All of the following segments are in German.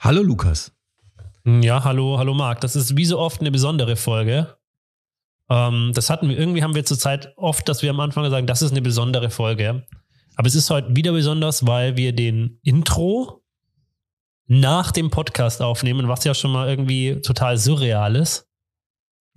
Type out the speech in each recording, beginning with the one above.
Hallo Lukas. Ja, hallo, hallo Marc. Das ist wie so oft eine besondere Folge. Ähm, das hatten wir, irgendwie haben wir zurzeit oft, dass wir am Anfang sagen, das ist eine besondere Folge. Aber es ist heute wieder besonders, weil wir den Intro nach dem Podcast aufnehmen, was ja schon mal irgendwie total surreal ist.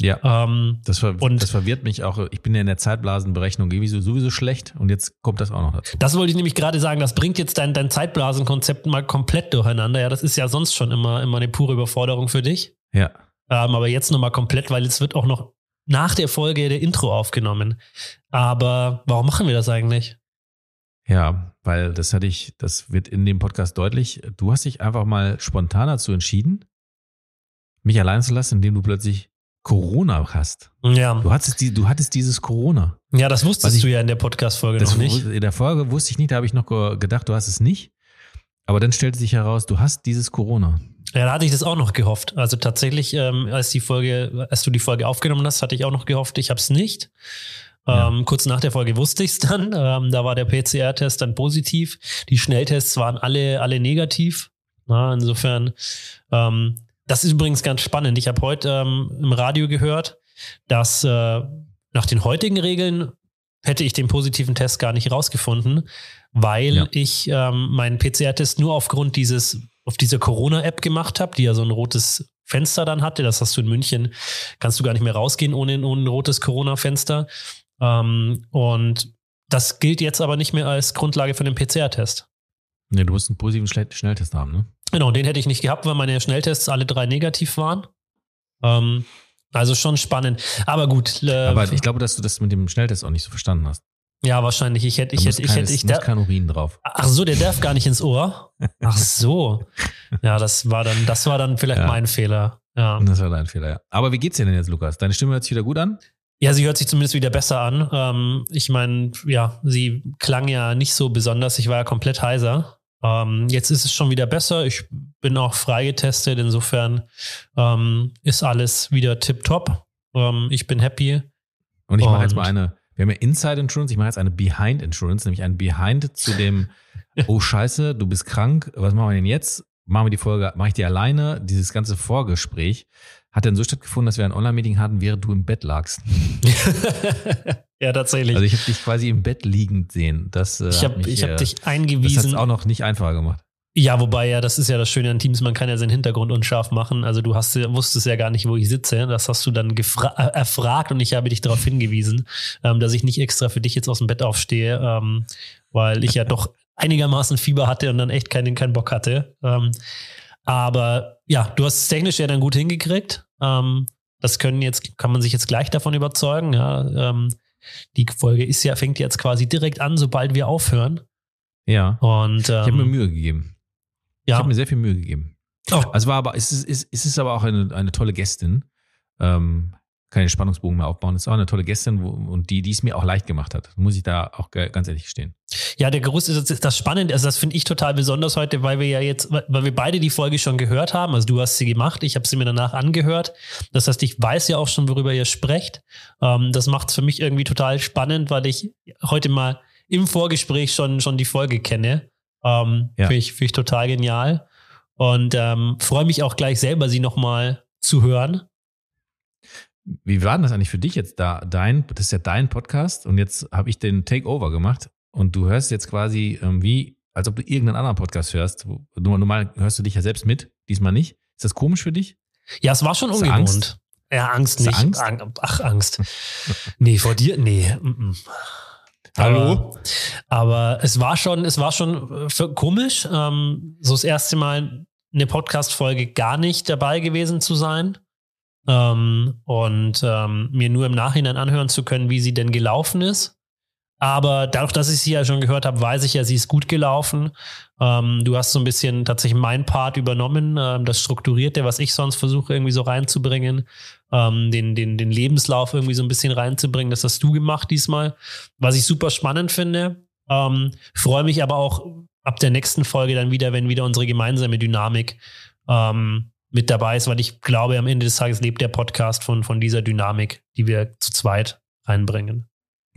Ja. Ähm, Das, ver Und- das verwirrt mich auch. Ich bin ja in der Zeitblasenberechnung sowieso, sowieso schlecht und jetzt kommt das auch noch dazu. das wollte ich nämlich gerade sagen, das bringt jetzt dein, dein Zeitblasenkonzept mal komplett durcheinander. Ja, das ist ja sonst schon immer, immer eine pure Überforderung für dich. Ja. Ähm, aber jetzt nochmal komplett, weil jetzt wird auch noch nach der Folge der Intro aufgenommen. Aber warum machen wir das eigentlich? Ja, weil das hatte ich, das wird in dem Podcast deutlich. Du hast dich einfach mal spontan dazu entschieden, mich allein zu lassen, indem du plötzlich Corona hast. Ja, Du hattest, die, du hattest dieses Corona. ja das wusstest ich- du ja in der Podcast-Folge noch nicht. In der Folge wusste ich nicht, da habe ich noch ge- gedacht, du hast es nicht. Aber dann stellte sich heraus, du hast dieses Corona. Ja, da hatte ich das auch noch gehofft. Also tatsächlich, ähm, als die Folge, als du die Folge aufgenommen hast, hatte ich auch noch gehofft, ich habe es nicht. Ja. Ähm, kurz nach der Folge wusste ich es dann. Ähm, da war der PCR-Test dann positiv. Die Schnelltests waren alle, alle negativ. Na, insofern, ähm, das ist übrigens ganz spannend. Ich habe heute ähm, im Radio gehört, dass äh, nach den heutigen Regeln hätte ich den positiven Test gar nicht rausgefunden, weil Ja. ich ähm, meinen PCR-Test nur aufgrund dieses, auf dieser Corona-App gemacht habe, die ja so ein rotes Fenster dann hatte. Das hast du in München, kannst du gar nicht mehr rausgehen ohne, ohne ein rotes Corona-Fenster. Ähm, und das gilt jetzt aber nicht mehr als Grundlage für den PCR-Test. Nee, du musst einen positiven Schnell- Schnelltest haben, ne? Genau, den hätte ich nicht gehabt, weil meine Schnelltests alle drei negativ waren. Ähm, also schon spannend. Aber gut. Äh, Aber ich glaube, dass du das mit dem Schnelltest auch nicht so verstanden hast. ja, wahrscheinlich. Ich hätte, ich hätte, ich hätte, ich da, kein Urin drauf. Ach so, der darf gar nicht ins Ohr. Ach so. Ja, das war dann, das war dann vielleicht Ja. mein Fehler. Ja. Das war dein Fehler, ja. Aber wie geht's dir denn jetzt, Lukas? Deine Stimme hört sich wieder gut an? ja, sie hört sich zumindest wieder besser an. Ähm, ich meine, ja, sie klang ja nicht so besonders. Ich war ja komplett heiser. Ähm, jetzt ist es schon wieder besser. Ich bin auch freigetestet. Insofern ähm, ist alles wieder tipptopp. Ähm, ich bin happy. Und ich mache jetzt mal eine, wir haben ja Inside Insurance, ich mache jetzt eine Behind Insurance, nämlich ein Behind zu dem, oh Scheiße, du bist krank, was machen wir denn jetzt? Machen wir die Folge, mache ich die alleine? Dieses ganze Vorgespräch hat dann so stattgefunden, dass wir ein Online-Meeting hatten, während du im Bett lagst. ja, tatsächlich. Also ich habe dich quasi im Bett liegend sehen. Das, äh, ich hat habe mich, ich hab äh, dich das eingewiesen. hat's auch noch nicht einfacher gemacht. Ja, wobei ja, das ist ja das Schöne an Teams, man kann ja seinen Hintergrund unscharf machen. Also du hast, wusstest ja gar nicht, wo ich sitze. Das hast du dann äh, erfragt und ich habe dich darauf hingewiesen, ähm, dass ich nicht extra für dich jetzt aus dem Bett aufstehe, ähm, weil ich ja doch einigermaßen Fieber hatte und dann echt keinen, keinen Bock hatte. Ähm, aber ja, du hast es technisch ja dann gut hingekriegt. Ähm, das können jetzt, kann man sich jetzt gleich davon überzeugen. Ja, ähm, die Folge ist ja, fängt jetzt quasi direkt an, sobald wir aufhören. Ja. Und ähm, Ich habe mir Mühe gegeben. Ich ja, habe mir sehr viel Mühe gegeben. Oh. Also war aber, es ist, es ist, es ist aber auch eine, eine tolle Gästin. Ähm, kann den Spannungsbogen mehr aufbauen. Ist auch eine tolle Gästin wo, und die, die es mir auch leicht gemacht hat. Muss ich da auch ganz ehrlich gestehen. Ja, der Geruch ist das, das Spannende, also das finde ich total besonders heute, weil wir ja jetzt, weil wir beide die Folge schon gehört haben. Also du hast sie gemacht, ich habe sie mir danach angehört. Das heißt, ich weiß ja auch schon, worüber ihr sprecht. Ähm, das macht es für mich irgendwie total spannend, weil ich heute mal im Vorgespräch schon, schon die Folge kenne. Ähm, Ja. Finde ich, find ich total genial. Und ähm, freue mich auch gleich selber, sie nochmal zu hören. Wie war denn das eigentlich für dich jetzt da? Dein, das ist ja dein Podcast und jetzt habe ich den Takeover gemacht und du hörst jetzt quasi ähm, wie, als ob du irgendeinen anderen Podcast hörst. Wo- Normal hörst du dich ja selbst mit, diesmal nicht. Ist das komisch für dich? Ja, es war schon Hast ungewohnt. Angst? Ja, Angst Hast nicht. Angst? Ang- Ach, Angst. nee, vor dir? Nee. mm, mm. Hallo? Aber, aber es war schon, es war schon äh, komisch, ähm, so das erste Mal eine Podcast-Folge gar nicht dabei gewesen zu sein. Ähm, und ähm, mir nur im Nachhinein anhören zu können, wie sie denn gelaufen ist. Aber dadurch, dass ich sie ja schon gehört habe, weiß ich ja, sie ist gut gelaufen. Ähm, du hast so ein bisschen tatsächlich mein Part übernommen, ähm, das Strukturierte, was ich sonst versuche irgendwie so reinzubringen, ähm, den, den, den Lebenslauf irgendwie so ein bisschen reinzubringen. Das hast du gemacht diesmal, was ich super spannend finde. Ähm, freue mich aber auch ab der nächsten Folge dann wieder, wenn wieder unsere gemeinsame Dynamik ähm, mit dabei ist, weil ich glaube, am Ende des Tages lebt der Podcast von, von dieser Dynamik, die wir zu zweit reinbringen.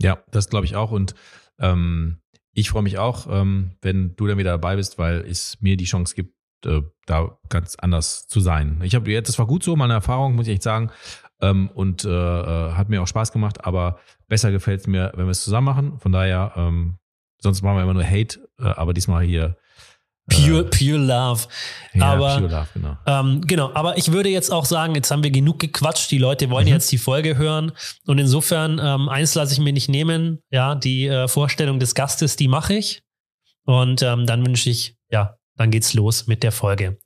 Ja, das glaube ich auch. Und ähm, ich freue mich auch, ähm, wenn du dann wieder dabei bist, weil es mir die Chance gibt, äh, da ganz anders zu sein. Ich habe jetzt, das war gut so, meine Erfahrung, muss ich echt sagen. Ähm, und äh, äh hat mir auch Spaß gemacht, aber besser gefällt es mir, wenn wir es zusammen machen. Von daher, ähm, sonst machen wir immer nur Hate, äh, aber diesmal hier Pure, pure Love. Ja, aber, Pure Love, genau. Ähm, genau, aber ich würde jetzt auch sagen, jetzt haben wir genug gequatscht. Die Leute wollen mhm. jetzt die Folge hören. Und insofern, ähm, eins lasse ich mir nicht nehmen. Ja, die äh, Vorstellung des Gastes, die mache ich. Und ähm, dann wünsche ich, ja, dann geht's los mit der Folge.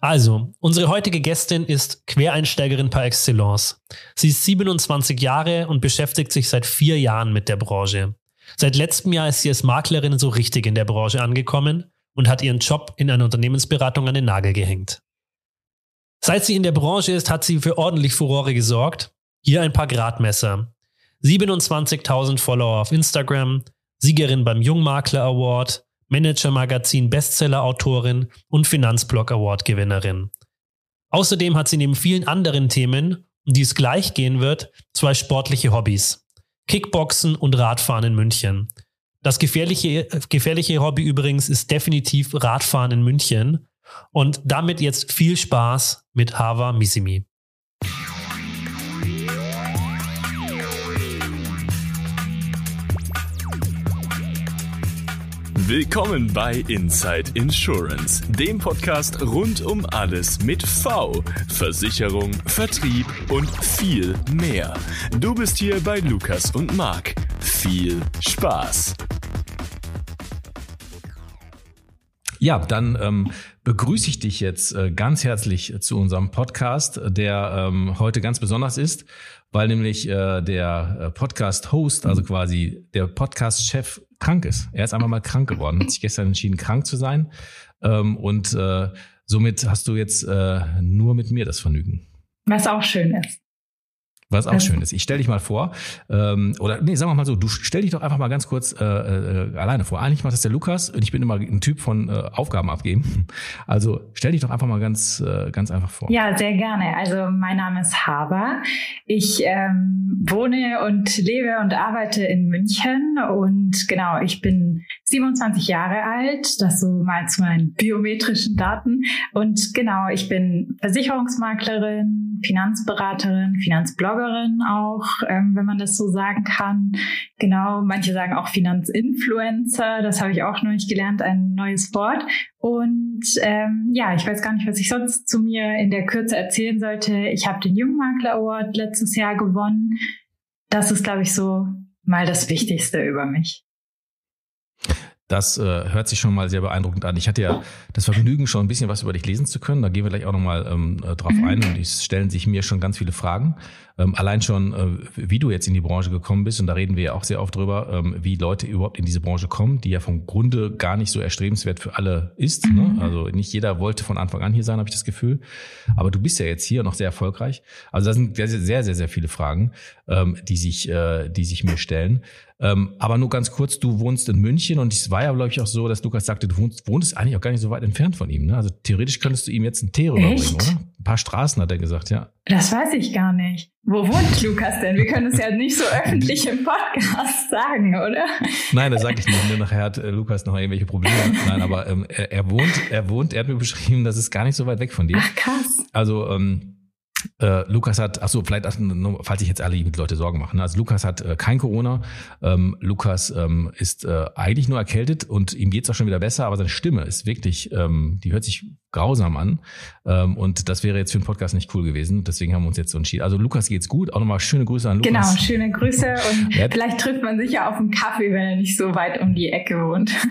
Also, unsere heutige Gästin ist Quereinsteigerin par excellence. Sie ist 27 Jahre und beschäftigt sich seit vier Jahren mit der Branche. Seit letztem Jahr ist sie als Maklerin so richtig in der Branche angekommen und hat ihren Job in einer Unternehmensberatung an den Nagel gehängt. Seit sie in der Branche ist, hat sie für ordentlich Furore gesorgt. Hier ein paar Gradmesser. 27.000 Follower auf Instagram, Siegerin beim Jungmakler Award, Manager Magazin Bestseller Autorin und Finanzblog Award Gewinnerin. Außerdem hat sie neben vielen anderen Themen, um die es gleich gehen wird, zwei sportliche Hobbys. Kickboxen und Radfahren in München. Das gefährliche, gefährliche Hobby übrigens ist definitiv Radfahren in München. Und damit jetzt viel Spaß mit Hava Missimi. Willkommen bei Inside Insurance, dem Podcast rund um alles mit V, Versicherung, Vertrieb und viel mehr. Du bist hier bei Lukas und Marc. Viel Spaß! Ja, dann ähm, begrüße ich dich jetzt äh, ganz herzlich zu unserem Podcast, der ähm, heute ganz besonders ist, weil nämlich äh, der äh, Podcast-Host, also quasi der Podcast-Chef, krank ist. Er ist einfach mal krank geworden, hat sich gestern entschieden, krank zu sein. Ähm, und äh, somit hast du jetzt äh, nur mit mir das Vergnügen. Was auch schön ist. Was auch schön ist. Ich stell dich mal vor, ähm, oder nee, sagen wir mal so, du stell dich doch einfach mal ganz kurz äh, äh, alleine vor. Eigentlich macht das der Lukas und ich bin immer ein Typ von äh, Aufgaben abgeben. Also stell dich doch einfach mal ganz, äh, ganz einfach vor. Ja, sehr gerne. Also mein Name ist Haber. Ich ähm, wohne und lebe und arbeite in München und genau, ich bin 27 Jahre alt. Das so mal zu meinen biometrischen Daten. Und genau, ich bin Versicherungsmaklerin, Finanzberaterin, Finanzbloggerin Bloggerin auch, ähm, wenn man das so sagen kann. Genau, manche sagen auch Finanzinfluencer, das habe ich auch noch nicht gelernt, ein neues Wort. Und ähm, ja, ich weiß gar nicht, was ich sonst zu mir in der Kürze erzählen sollte. Ich habe den Jungmakler Award letztes Jahr gewonnen. Das ist, glaube ich, so mal das Wichtigste über mich. Das äh, hört sich schon mal sehr beeindruckend an. Ich hatte ja das Vergnügen, schon ein bisschen was über dich lesen zu können. Da gehen wir gleich auch nochmal ähm, äh, drauf mhm. ein und es stellen sich mir schon ganz viele Fragen. Ähm, allein schon, äh, wie du jetzt in die Branche gekommen bist, und da reden wir ja auch sehr oft drüber, ähm, wie Leute überhaupt in diese Branche kommen, die ja vom Grunde gar nicht so erstrebenswert für alle ist. Ne? Mhm. Ne? Also nicht jeder wollte von Anfang an hier sein, habe ich das Gefühl. Aber du bist ja jetzt hier noch sehr erfolgreich. Also da sind sehr, sehr, sehr, sehr viele Fragen, ähm, die sich, äh, die sich mir stellen. Ähm, aber nur ganz kurz, du wohnst in München und es war ja, glaube ich, auch so, dass Lukas sagte, du wohnst, wohnst eigentlich auch gar nicht so weit entfernt von ihm. Ne? Also theoretisch könntest du ihm jetzt einen Tee rüberbringen, oder? Ein paar Straßen hat er gesagt, ja. Das weiß ich gar nicht. Wo wohnt Lukas denn? Wir können es ja nicht so öffentlich im Podcast sagen, oder? Nein, das sage ich nicht. Nur nachher hat äh, Lukas noch irgendwelche Probleme. Nein, aber ähm, er, er wohnt, er wohnt, er hat mir beschrieben, das ist gar nicht so weit weg von dir. Ach krass. Also ähm, äh, Lukas hat, ach so, vielleicht, falls ich jetzt alle mit Leute Sorgen machen. Ne? Also Lukas hat äh, kein Corona. Ähm, Lukas ähm, ist äh, eigentlich nur erkältet und ihm geht's auch schon wieder besser, aber seine Stimme ist wirklich, ähm, die hört sich grausam an. Ähm, und das wäre jetzt für den Podcast nicht cool gewesen. Deswegen haben wir uns jetzt so entschieden. Also Lukas geht's gut. Auch nochmal schöne Grüße an Lukas. Genau, schöne Grüße und vielleicht trifft man sich ja auf einen Kaffee, wenn er nicht so weit um die Ecke wohnt.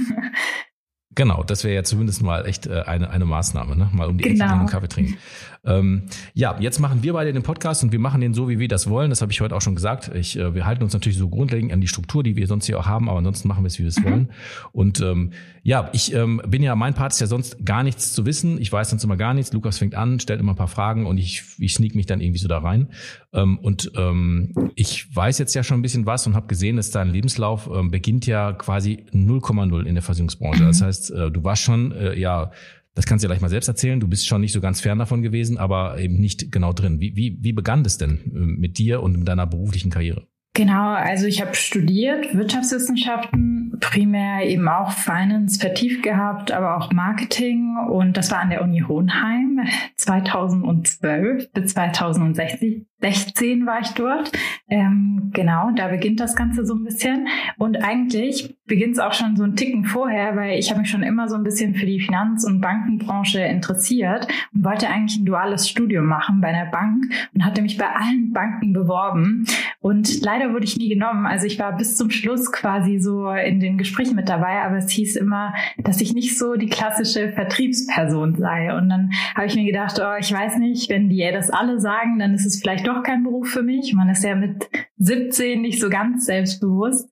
Genau, das wäre ja zumindest mal echt äh, eine, eine Maßnahme, ne? mal um die genau. Ecke einen Kaffee trinken. Ähm, ja, jetzt machen wir beide den Podcast und wir machen den so, wie wir das wollen. Das habe ich heute auch schon gesagt. Ich, äh, wir halten uns natürlich so grundlegend an die Struktur, die wir sonst hier auch haben, aber ansonsten machen wir es, wie wir es mhm. wollen. Und ähm, ja, ich ähm, bin ja, mein Part ist ja sonst gar nichts zu wissen. Ich weiß sonst immer gar nichts. Lukas fängt an, stellt immer ein paar Fragen und ich, ich sneak mich dann irgendwie so da rein. Ähm, und ähm, ich weiß jetzt ja schon ein bisschen was und habe gesehen, dass dein Lebenslauf ähm, beginnt ja quasi 0,0 in der Versicherungsbranche. Das mhm. heißt, äh, du warst schon äh, ja das kannst du ja gleich mal selbst erzählen. Du bist schon nicht so ganz fern davon gewesen, aber eben nicht genau drin. Wie, wie, wie begann das denn äh, mit dir und mit deiner beruflichen Karriere? Genau, also ich habe studiert Wirtschaftswissenschaften, primär eben auch Finance vertieft gehabt, aber auch Marketing und das war an der Uni Hohenheim 2012 bis 2016 16 war ich dort. Ähm, genau, da beginnt das Ganze so ein bisschen. Und eigentlich beginnt es auch schon so ein Ticken vorher, weil ich habe mich schon immer so ein bisschen für die Finanz- und Bankenbranche interessiert und wollte eigentlich ein duales Studium machen bei einer Bank und hatte mich bei allen Banken beworben. Und leider wurde ich nie genommen. Also ich war bis zum Schluss quasi so in den Gesprächen mit dabei, aber es hieß immer, dass ich nicht so die klassische Vertriebsperson sei. Und dann habe ich mir gedacht, oh, ich weiß nicht, wenn die das alle sagen, dann ist es vielleicht doch doch kein Beruf für mich. Man ist ja mit 17 nicht so ganz selbstbewusst.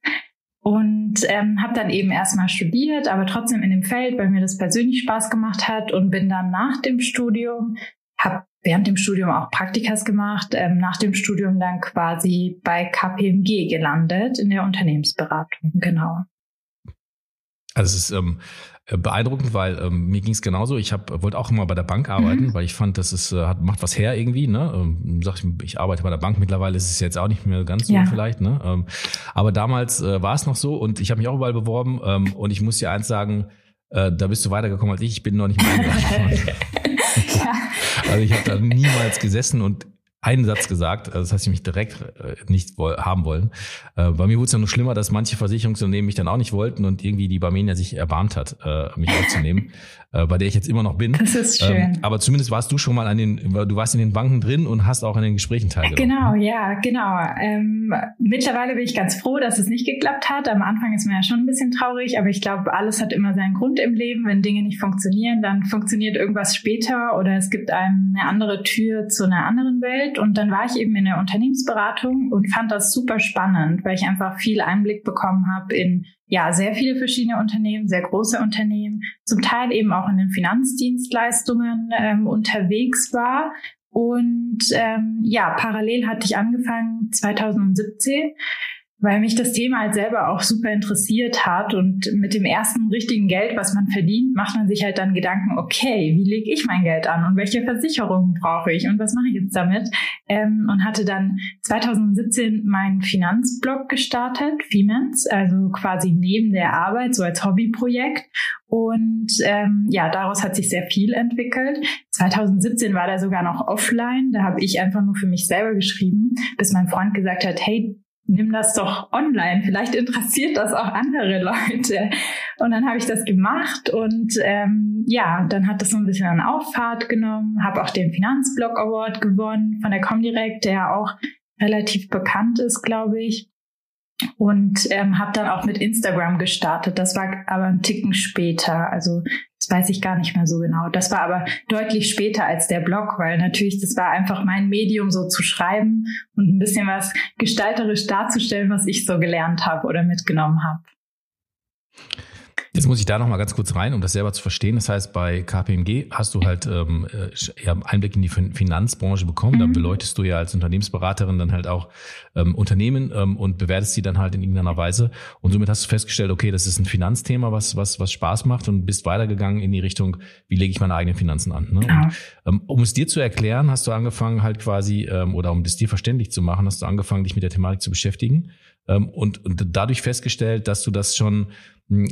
Und ähm, habe dann eben erstmal studiert, aber trotzdem in dem Feld, weil mir das persönlich Spaß gemacht hat und bin dann nach dem Studium, habe während dem Studium auch Praktikas gemacht, ähm, nach dem Studium dann quasi bei KPMG gelandet in der Unternehmensberatung, genau. Also es ist ähm, äh, beeindruckend, weil ähm, mir ging es genauso. Ich hab, wollte auch immer bei der Bank arbeiten, mhm. weil ich fand, das ist, äh, hat, macht was her irgendwie. Ne? Ähm, sag ich, ich arbeite bei der Bank. Mittlerweile ist es jetzt auch nicht mehr ganz so ja. vielleicht. Ne? Ähm, aber damals äh, war es noch so und ich habe mich auch überall beworben ähm, und ich muss dir eins sagen, äh, da bist du weitergekommen als ich. Ich bin noch nicht mal eingeladen ja. Also ich habe da niemals gesessen und einen Satz gesagt, also das heißt, ich mich direkt äh, nicht haben wollen. Äh, bei mir wurde es dann noch schlimmer, dass manche Versicherungsunternehmen mich dann auch nicht wollten und irgendwie die Barmenia sich erbarmt hat, äh, mich aufzunehmen. bei der ich jetzt immer noch bin. Das ist schön. Ähm, aber zumindest warst du schon mal an den, du warst in den Banken drin und hast auch an den Gesprächen teilgenommen. Genau, ja, genau. Ähm, mittlerweile bin ich ganz froh, dass es nicht geklappt hat. Am Anfang ist man ja schon ein bisschen traurig, aber ich glaube, alles hat immer seinen Grund im Leben. Wenn Dinge nicht funktionieren, dann funktioniert irgendwas später oder es gibt einem eine andere Tür zu einer anderen Welt. Und dann war ich eben in der Unternehmensberatung und fand das super spannend, weil ich einfach viel Einblick bekommen habe in ja, sehr viele verschiedene Unternehmen, sehr große Unternehmen, zum Teil eben auch in den Finanzdienstleistungen ähm, unterwegs war. Und ähm, ja, parallel hatte ich angefangen 2017 weil mich das Thema halt selber auch super interessiert hat und mit dem ersten richtigen Geld, was man verdient, macht man sich halt dann Gedanken, okay, wie lege ich mein Geld an und welche Versicherungen brauche ich und was mache ich jetzt damit? Ähm, und hatte dann 2017 meinen Finanzblog gestartet, Femens, also quasi neben der Arbeit, so als Hobbyprojekt. Und ähm, ja, daraus hat sich sehr viel entwickelt. 2017 war der sogar noch offline. Da habe ich einfach nur für mich selber geschrieben, bis mein Freund gesagt hat, hey, nimm das doch online, vielleicht interessiert das auch andere Leute. Und dann habe ich das gemacht und ähm, ja, dann hat das so ein bisschen an Auffahrt genommen, habe auch den Finanzblog Award gewonnen von der Comdirect, der auch relativ bekannt ist, glaube ich und ähm, habe dann auch mit Instagram gestartet. Das war aber ein Ticken später. Also das weiß ich gar nicht mehr so genau. Das war aber deutlich später als der Blog, weil natürlich das war einfach mein Medium, so zu schreiben und ein bisschen was gestalterisch darzustellen, was ich so gelernt habe oder mitgenommen habe. Jetzt muss ich da noch mal ganz kurz rein, um das selber zu verstehen. Das heißt, bei KPMG hast du halt ähm, ja, Einblick in die Finanzbranche bekommen. Mhm. Da beleuchtest du ja als Unternehmensberaterin dann halt auch ähm, Unternehmen ähm, und bewertest die dann halt in irgendeiner Weise. Und somit hast du festgestellt, okay, das ist ein Finanzthema, was was was Spaß macht und bist weitergegangen in die Richtung, wie lege ich meine eigenen Finanzen an. Ne? Und, ähm, um es dir zu erklären, hast du angefangen halt quasi ähm, oder um es dir verständlich zu machen, hast du angefangen, dich mit der Thematik zu beschäftigen ähm, und, und dadurch festgestellt, dass du das schon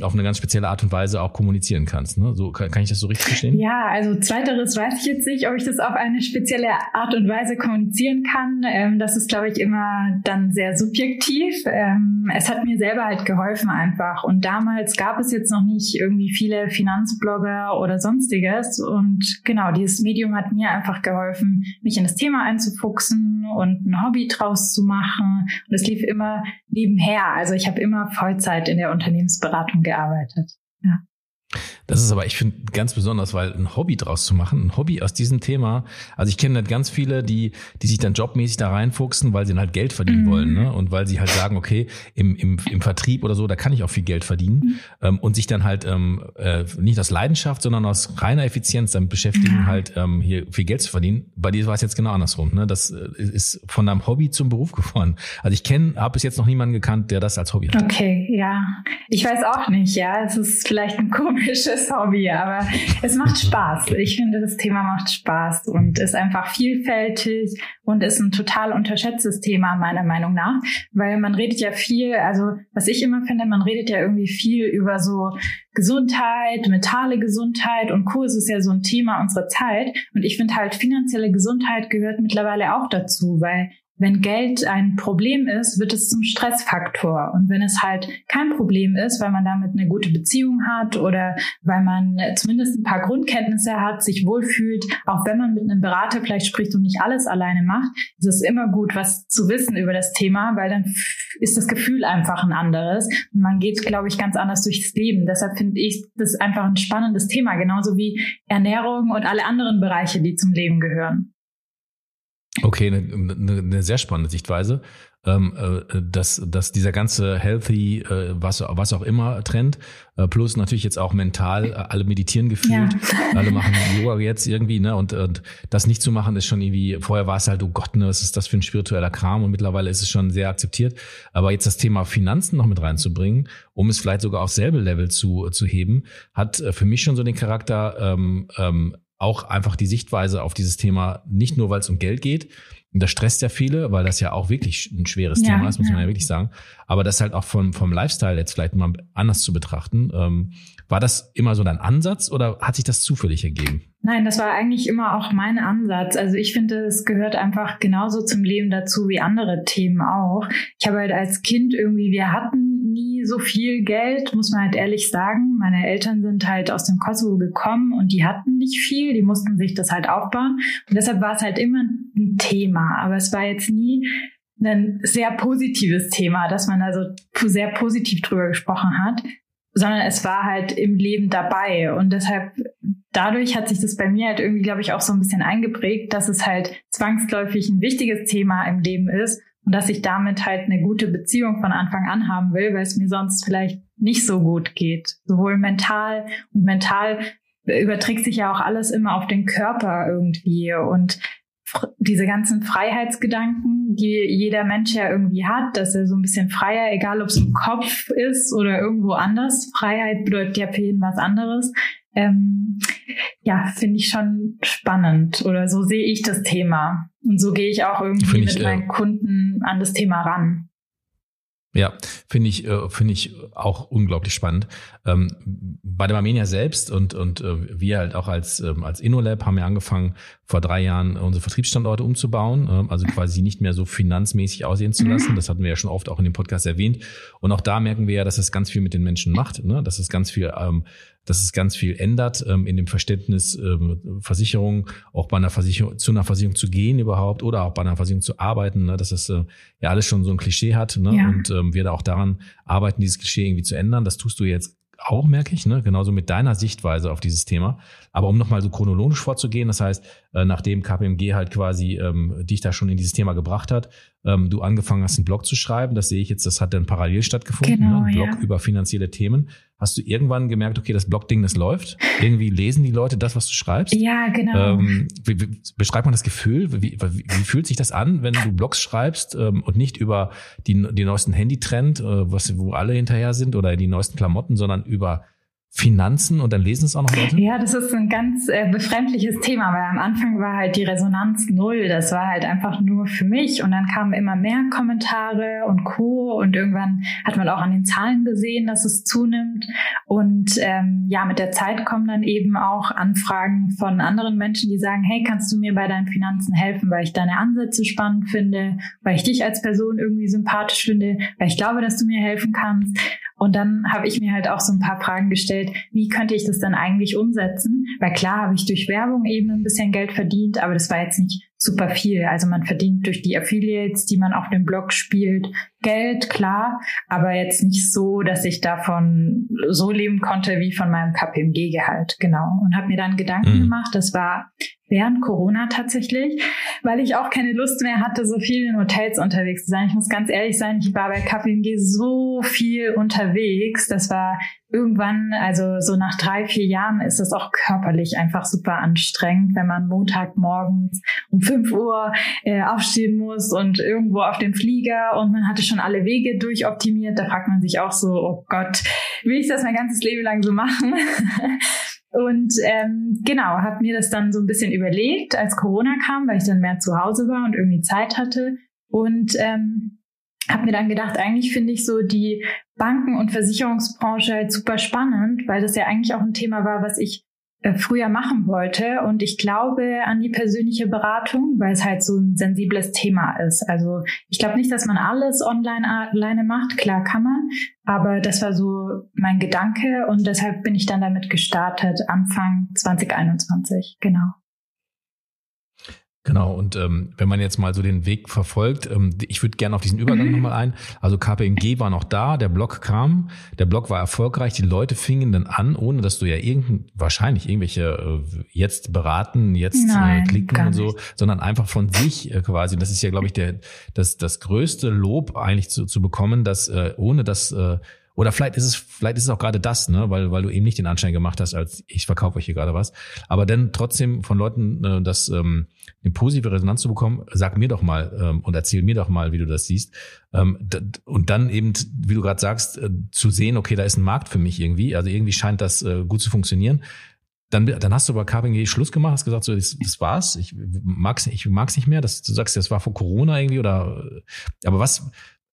auf eine ganz spezielle Art und Weise auch kommunizieren kannst. Ne? So kann, kann ich das so richtig verstehen? Ja, also zweiteres weiß ich jetzt nicht, ob ich das auf eine spezielle Art und Weise kommunizieren kann. Ähm, das ist, glaube ich, immer dann sehr subjektiv. Ähm, es hat mir selber halt geholfen einfach. Und damals gab es jetzt noch nicht irgendwie viele Finanzblogger oder sonstiges. Und genau, dieses Medium hat mir einfach geholfen, mich in das Thema einzufuchsen und ein Hobby draus zu machen. Und es lief immer nebenher. Also ich habe immer Vollzeit in der Unternehmensberatung gearbeitet. Ja. Das ist aber, ich finde, ganz besonders, weil ein Hobby draus zu machen, ein Hobby aus diesem Thema, also ich kenne halt ganz viele, die, die sich dann jobmäßig da reinfuchsen, weil sie dann halt Geld verdienen mhm. wollen, ne? Und weil sie halt sagen, okay, im, im, im Vertrieb oder so, da kann ich auch viel Geld verdienen mhm. ähm, und sich dann halt ähm, äh, nicht aus Leidenschaft, sondern aus reiner Effizienz damit beschäftigen, mhm. halt ähm, hier viel Geld zu verdienen. Bei dir war es jetzt genau andersrum, ne? Das äh, ist von einem Hobby zum Beruf geworden. Also ich kenne, habe bis jetzt noch niemanden gekannt, der das als Hobby hat. Okay, ja. Ich weiß auch nicht, ja. Es ist vielleicht ein komisch komisches Hobby, aber es macht Spaß. Ich finde, das Thema macht Spaß und ist einfach vielfältig und ist ein total unterschätztes Thema meiner Meinung nach, weil man redet ja viel, also was ich immer finde, man redet ja irgendwie viel über so Gesundheit, mentale Gesundheit und Co. ist ja so ein Thema unserer Zeit und ich finde halt finanzielle Gesundheit gehört mittlerweile auch dazu, weil wenn Geld ein Problem ist, wird es zum Stressfaktor. Und wenn es halt kein Problem ist, weil man damit eine gute Beziehung hat oder weil man zumindest ein paar Grundkenntnisse hat, sich wohlfühlt, auch wenn man mit einem Berater vielleicht spricht und nicht alles alleine macht, ist es immer gut, was zu wissen über das Thema, weil dann ist das Gefühl einfach ein anderes. Und man geht, glaube ich, ganz anders durchs Leben. Deshalb finde ich das einfach ein spannendes Thema, genauso wie Ernährung und alle anderen Bereiche, die zum Leben gehören. Okay, eine, eine, sehr spannende Sichtweise, ähm, äh, dass, dass dieser ganze healthy, äh, was, was auch immer Trend, äh, plus natürlich jetzt auch mental, äh, alle meditieren gefühlt, ja. alle machen Yoga jetzt irgendwie, ne? Und, und das nicht zu machen ist schon irgendwie, vorher war es halt, oh Gott, ne, was ist das für ein spiritueller Kram und mittlerweile ist es schon sehr akzeptiert. Aber jetzt das Thema Finanzen noch mit reinzubringen, um es vielleicht sogar auf selbe Level zu, zu heben, hat äh, für mich schon so den Charakter, ähm, ähm, auch einfach die Sichtweise auf dieses Thema, nicht nur weil es um Geld geht, und das stresst ja viele, weil das ja auch wirklich ein schweres ja, Thema ist, muss ja. man ja wirklich sagen. Aber das halt auch vom, vom Lifestyle jetzt vielleicht mal anders zu betrachten. Ähm, war das immer so dein Ansatz oder hat sich das zufällig ergeben? Nein, das war eigentlich immer auch mein Ansatz. Also ich finde, es gehört einfach genauso zum Leben dazu wie andere Themen auch. Ich habe halt als Kind irgendwie, wir hatten nie so viel Geld, muss man halt ehrlich sagen. Meine Eltern sind halt aus dem Kosovo gekommen und die hatten nicht viel, die mussten sich das halt aufbauen. Und deshalb war es halt immer ein Thema. Aber es war jetzt nie ein sehr positives Thema, dass man also sehr positiv drüber gesprochen hat, sondern es war halt im Leben dabei. Und deshalb, dadurch hat sich das bei mir halt irgendwie, glaube ich, auch so ein bisschen eingeprägt, dass es halt zwangsläufig ein wichtiges Thema im Leben ist und dass ich damit halt eine gute Beziehung von Anfang an haben will, weil es mir sonst vielleicht nicht so gut geht. Sowohl mental und mental überträgt sich ja auch alles immer auf den Körper irgendwie. Und diese ganzen Freiheitsgedanken, die jeder Mensch ja irgendwie hat, dass er so ein bisschen freier, egal ob es im Kopf ist oder irgendwo anders. Freiheit bedeutet ja für jeden was anderes. Ähm, ja, finde ich schon spannend oder so sehe ich das Thema. Und so gehe ich auch irgendwie ich, mit meinen äh, Kunden an das Thema ran. Ja, finde ich, äh, finde ich auch unglaublich spannend. Ähm, bei der Armenia selbst und, und äh, wir halt auch als, ähm, als InnoLab haben wir angefangen, vor drei Jahren unsere Vertriebsstandorte umzubauen, äh, also quasi nicht mehr so finanzmäßig aussehen zu lassen. Das hatten wir ja schon oft auch in dem Podcast erwähnt. Und auch da merken wir ja, dass es ganz viel mit den Menschen macht, ne? dass es ganz viel ähm, dass es ganz viel ändert ähm, in dem Verständnis ähm, Versicherung, auch bei einer Versicherung, zu einer Versicherung zu gehen überhaupt oder auch bei einer Versicherung zu arbeiten, ne, dass es äh, ja alles schon so ein Klischee hat ne, ja. und ähm, wir da auch daran arbeiten, dieses Klischee irgendwie zu ändern. Das tust du jetzt auch, merke ich, ne? genauso mit deiner Sichtweise auf dieses Thema. Aber um nochmal so chronologisch vorzugehen, das heißt, äh, nachdem KPMG halt quasi ähm, dich da schon in dieses Thema gebracht hat, ähm, du angefangen hast, einen Blog zu schreiben, das sehe ich jetzt, das hat dann parallel stattgefunden, genau, ne? ein Blog ja. über finanzielle Themen. Hast du irgendwann gemerkt, okay, das Blog-Ding, das läuft? Irgendwie lesen die Leute das, was du schreibst? Ja, genau. Ähm, wie, wie, beschreibt man das Gefühl? Wie, wie, wie, fühlt sich das an, wenn du Blogs schreibst ähm, und nicht über die, die neuesten Handytrend, äh, was, wo alle hinterher sind oder die neuesten Klamotten, sondern über Finanzen und dann lesen es auch noch Leute? Ja, das ist ein ganz äh, befremdliches Thema, weil am Anfang war halt die Resonanz null. Das war halt einfach nur für mich und dann kamen immer mehr Kommentare und Co. Und irgendwann hat man auch an den Zahlen gesehen, dass es zunimmt. Und ähm, ja, mit der Zeit kommen dann eben auch Anfragen von anderen Menschen, die sagen, hey, kannst du mir bei deinen Finanzen helfen, weil ich deine Ansätze spannend finde, weil ich dich als Person irgendwie sympathisch finde, weil ich glaube, dass du mir helfen kannst. Und dann habe ich mir halt auch so ein paar Fragen gestellt, wie könnte ich das dann eigentlich umsetzen? Weil klar habe ich durch Werbung eben ein bisschen Geld verdient, aber das war jetzt nicht super viel. Also man verdient durch die Affiliates, die man auf dem Blog spielt, Geld, klar, aber jetzt nicht so, dass ich davon so leben konnte wie von meinem KPMG-Gehalt, genau. Und habe mir dann Gedanken mhm. gemacht. Das war während Corona tatsächlich, weil ich auch keine Lust mehr hatte, so viel in Hotels unterwegs zu sein. Ich muss ganz ehrlich sein, ich war bei KPMG so viel unterwegs. Das war irgendwann, also so nach drei, vier Jahren ist es auch körperlich einfach super anstrengend, wenn man Montagmorgens um fünf Uhr äh, aufstehen muss und irgendwo auf dem Flieger und man hatte schon alle Wege durchoptimiert. Da fragt man sich auch so, oh Gott, will ich das mein ganzes Leben lang so machen? Und ähm, genau, habe mir das dann so ein bisschen überlegt, als Corona kam, weil ich dann mehr zu Hause war und irgendwie Zeit hatte. Und ähm, habe mir dann gedacht, eigentlich finde ich so die Banken- und Versicherungsbranche halt super spannend, weil das ja eigentlich auch ein Thema war, was ich früher machen wollte. Und ich glaube an die persönliche Beratung, weil es halt so ein sensibles Thema ist. Also ich glaube nicht, dass man alles online alleine macht. Klar kann man. Aber das war so mein Gedanke und deshalb bin ich dann damit gestartet, Anfang 2021. Genau. Genau, und ähm, wenn man jetzt mal so den Weg verfolgt, ähm, ich würde gerne auf diesen Übergang mhm. nochmal ein. Also KPMG war noch da, der Blog kam, der Blog war erfolgreich, die Leute fingen dann an, ohne dass du ja irgend, wahrscheinlich irgendwelche äh, jetzt beraten, jetzt äh, Nein, äh, klicken und so, nicht. sondern einfach von sich äh, quasi. Das ist ja, glaube ich, der das, das größte Lob eigentlich zu, zu bekommen, dass äh, ohne dass äh, oder vielleicht ist es, vielleicht ist es auch gerade das, ne, weil, weil du eben nicht den Anschein gemacht hast, als ich verkaufe euch hier gerade was. Aber dann trotzdem von Leuten äh, das ähm, eine positive Resonanz zu bekommen, sag mir doch mal ähm, und erzähl mir doch mal, wie du das siehst. Ähm, und dann eben, wie du gerade sagst, äh, zu sehen, okay, da ist ein Markt für mich irgendwie. Also irgendwie scheint das äh, gut zu funktionieren. Dann, dann hast du bei KPMG Schluss gemacht, hast gesagt, so, das, das war's. Ich mag's, ich mag's nicht mehr. Das, du sagst, das war vor Corona irgendwie oder, aber was,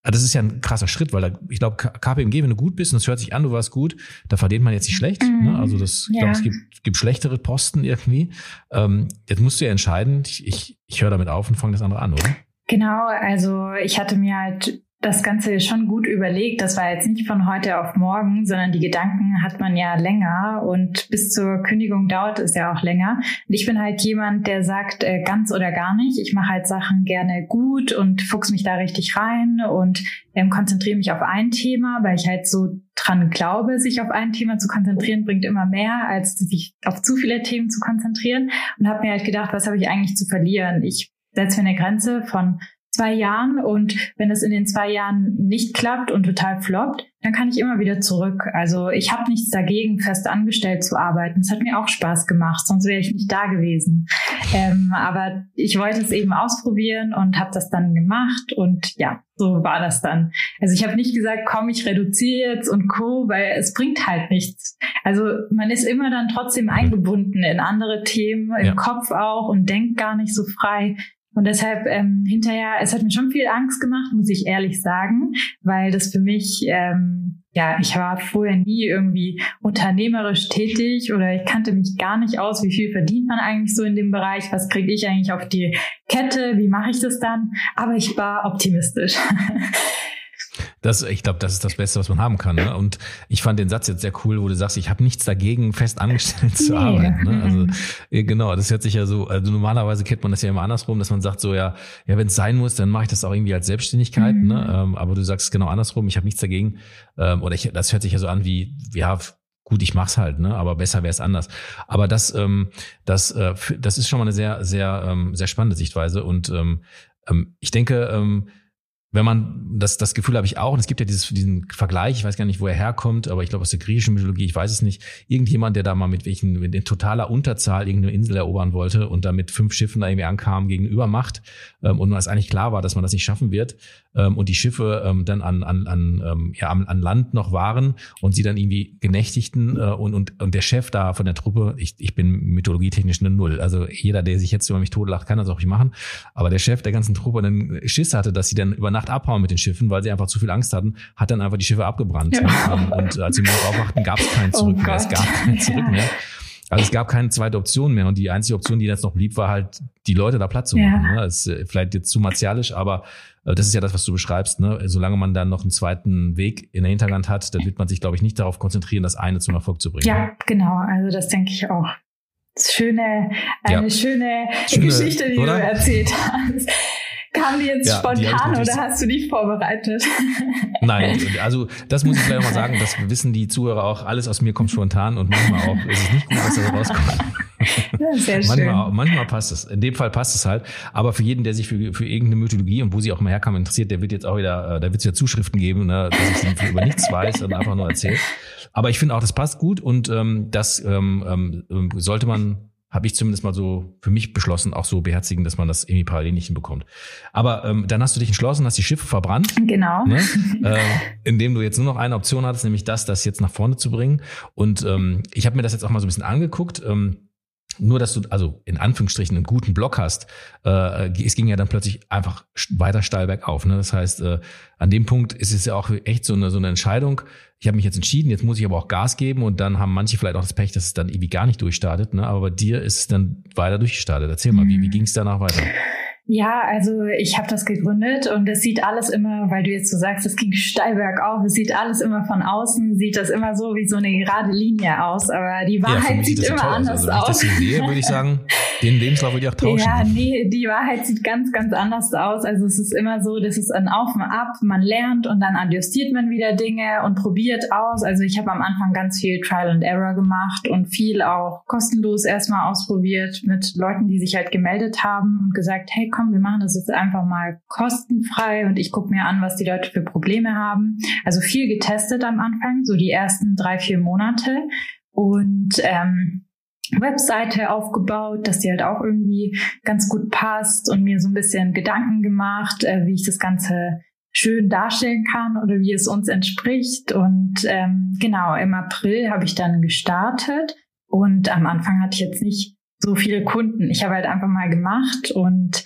Ah, das ist ja ein krasser Schritt, weil da, ich glaube, KPMG, wenn du gut bist und es hört sich an, du warst gut, da verdient man jetzt nicht schlecht. Mhm. Ne? Also das, ich ja. glaube, es gibt, gibt schlechtere Posten irgendwie. Ähm, jetzt musst du ja entscheiden, ich, ich, ich höre damit auf und fange das andere an, oder? Genau, also ich hatte mir halt das Ganze schon gut überlegt. Das war jetzt nicht von heute auf morgen, sondern die Gedanken hat man ja länger und bis zur Kündigung dauert es ja auch länger. Und ich bin halt jemand, der sagt äh, ganz oder gar nicht. Ich mache halt Sachen gerne gut und fuchs mich da richtig rein und ähm, konzentriere mich auf ein Thema, weil ich halt so dran glaube, sich auf ein Thema zu konzentrieren, bringt immer mehr, als sich auf zu viele Themen zu konzentrieren. Und habe mir halt gedacht, was habe ich eigentlich zu verlieren? Ich setze mir eine Grenze von zwei Jahren und wenn es in den zwei Jahren nicht klappt und total floppt, dann kann ich immer wieder zurück. Also ich habe nichts dagegen, fest angestellt zu arbeiten. Es hat mir auch Spaß gemacht, sonst wäre ich nicht da gewesen. Ähm, aber ich wollte es eben ausprobieren und habe das dann gemacht und ja, so war das dann. Also ich habe nicht gesagt, komm, ich reduziere jetzt und co, weil es bringt halt nichts. Also man ist immer dann trotzdem eingebunden in andere Themen, im ja. Kopf auch und denkt gar nicht so frei. Und deshalb ähm, hinterher, es hat mir schon viel Angst gemacht, muss ich ehrlich sagen, weil das für mich, ähm, ja, ich war vorher nie irgendwie unternehmerisch tätig oder ich kannte mich gar nicht aus, wie viel verdient man eigentlich so in dem Bereich, was kriege ich eigentlich auf die Kette, wie mache ich das dann? Aber ich war optimistisch. Das, ich glaube, das ist das Beste, was man haben kann. Ne? Und ich fand den Satz jetzt sehr cool, wo du sagst, ich habe nichts dagegen, fest angestellt zu arbeiten. Ne? Also genau, das hört sich ja so. Also normalerweise kennt man das ja immer andersrum, dass man sagt so ja, ja, wenn es sein muss, dann mache ich das auch irgendwie als Selbstständigkeit. Mhm. Ne? Ähm, aber du sagst genau andersrum. Ich habe nichts dagegen. Ähm, oder ich, das hört sich ja so an wie ja gut, ich mach's halt, ne? Aber besser wäre es anders. Aber das, ähm, das, äh, das ist schon mal eine sehr, sehr, ähm, sehr spannende Sichtweise. Und ähm, ähm ich denke, ähm, wenn man das, das Gefühl habe ich auch, und es gibt ja dieses, diesen Vergleich, ich weiß gar nicht, wo er herkommt, aber ich glaube aus der griechischen Mythologie, ich weiß es nicht, irgendjemand, der da mal mit welchen, mit in totaler Unterzahl irgendeine Insel erobern wollte und da mit fünf Schiffen da irgendwie ankam gegen Übermacht ähm, und es eigentlich klar war, dass man das nicht schaffen wird ähm, und die Schiffe ähm, dann an, an, an, ähm, ja, an, an Land noch waren und sie dann irgendwie genächtigten äh, und, und, und der Chef da von der Truppe, ich, ich bin mythologietechnisch eine Null, also jeder, der sich jetzt über mich totlacht, kann das auch nicht machen, aber der Chef der ganzen Truppe dann Schiss hatte, dass sie dann über Nacht abhauen mit den Schiffen, weil sie einfach zu viel Angst hatten, hat dann einfach die Schiffe abgebrannt. Ja. Ähm, und als sie morgen aufwachten, gab es kein Zurück oh mehr. Es gab kein Zurück mehr. Also es gab keine zweite Option mehr und die einzige Option, die jetzt noch blieb, war halt, die Leute da Platz zu machen. Ja. Ne? Das ist äh, vielleicht jetzt zu martialisch, aber äh, das ist ja das, was du beschreibst. Ne? Solange man dann noch einen zweiten Weg in der Hinterhand hat, dann wird man sich, glaube ich, nicht darauf konzentrieren, das eine zum Erfolg zu bringen. Ja, genau. Also das denke ich auch. Schöne, eine ja. schöne, schöne, Geschichte, die oder? du erzählt hast. Kam die jetzt ja, spontan die oder hast du die vorbereitet? Nein, also das muss ich gleich mal sagen, das wissen die Zuhörer auch, alles aus mir kommt spontan und manchmal auch ist es nicht gut, was da rauskommt. sehr schön. Manchmal, manchmal passt es. In dem Fall passt es halt. Aber für jeden, der sich für, für irgendeine Mythologie und wo sie auch immer herkam interessiert, der wird jetzt auch wieder, äh, da wird es ja Zuschriften geben, ne, dass ich über nichts weiß und einfach nur erzähle. Aber ich finde auch, das passt gut und ähm, das ähm, ähm, sollte man habe ich zumindest mal so für mich beschlossen, auch so beherzigen, dass man das irgendwie parallel nicht hinbekommt. Aber ähm, dann hast du dich entschlossen, hast die Schiffe verbrannt. Genau. Ne? äh, indem du jetzt nur noch eine Option hattest, nämlich das, das jetzt nach vorne zu bringen. Und ähm, ich habe mir das jetzt auch mal so ein bisschen angeguckt. Ähm, nur, dass du also in Anführungsstrichen einen guten Block hast, äh, es ging ja dann plötzlich einfach weiter steil bergauf. Ne? Das heißt, äh, an dem Punkt ist es ja auch echt so eine, so eine Entscheidung. Ich habe mich jetzt entschieden, jetzt muss ich aber auch Gas geben und dann haben manche vielleicht auch das Pech, dass es dann irgendwie gar nicht durchstartet. Ne? Aber bei dir ist es dann weiter durchgestartet. Erzähl mal, wie, wie ging es danach weiter? Ja, also ich habe das gegründet und es sieht alles immer, weil du jetzt so sagst, es ging steil bergauf, es sieht alles immer von außen, sieht das immer so wie so eine gerade Linie aus, aber die Wahrheit ja, sieht, sieht immer anders aus. Also, wenn ich das hier sehe, würde ich sagen, den Lebenslauf würde ich auch tauschen. Ja, nee, die Wahrheit sieht ganz, ganz anders aus. Also es ist immer so, das ist ein Auf und Ab, man lernt und dann adjustiert man wieder Dinge und probiert aus. Also ich habe am Anfang ganz viel Trial and Error gemacht und viel auch kostenlos erstmal ausprobiert mit Leuten, die sich halt gemeldet haben und gesagt, hey, komm, wir machen das jetzt einfach mal kostenfrei und ich gucke mir an, was die Leute für Probleme haben. Also viel getestet am Anfang, so die ersten drei, vier Monate. Und ähm, Webseite aufgebaut, dass die halt auch irgendwie ganz gut passt und mir so ein bisschen Gedanken gemacht, äh, wie ich das Ganze schön darstellen kann oder wie es uns entspricht. Und ähm, genau, im April habe ich dann gestartet und am Anfang hatte ich jetzt nicht so viele Kunden. Ich habe halt einfach mal gemacht und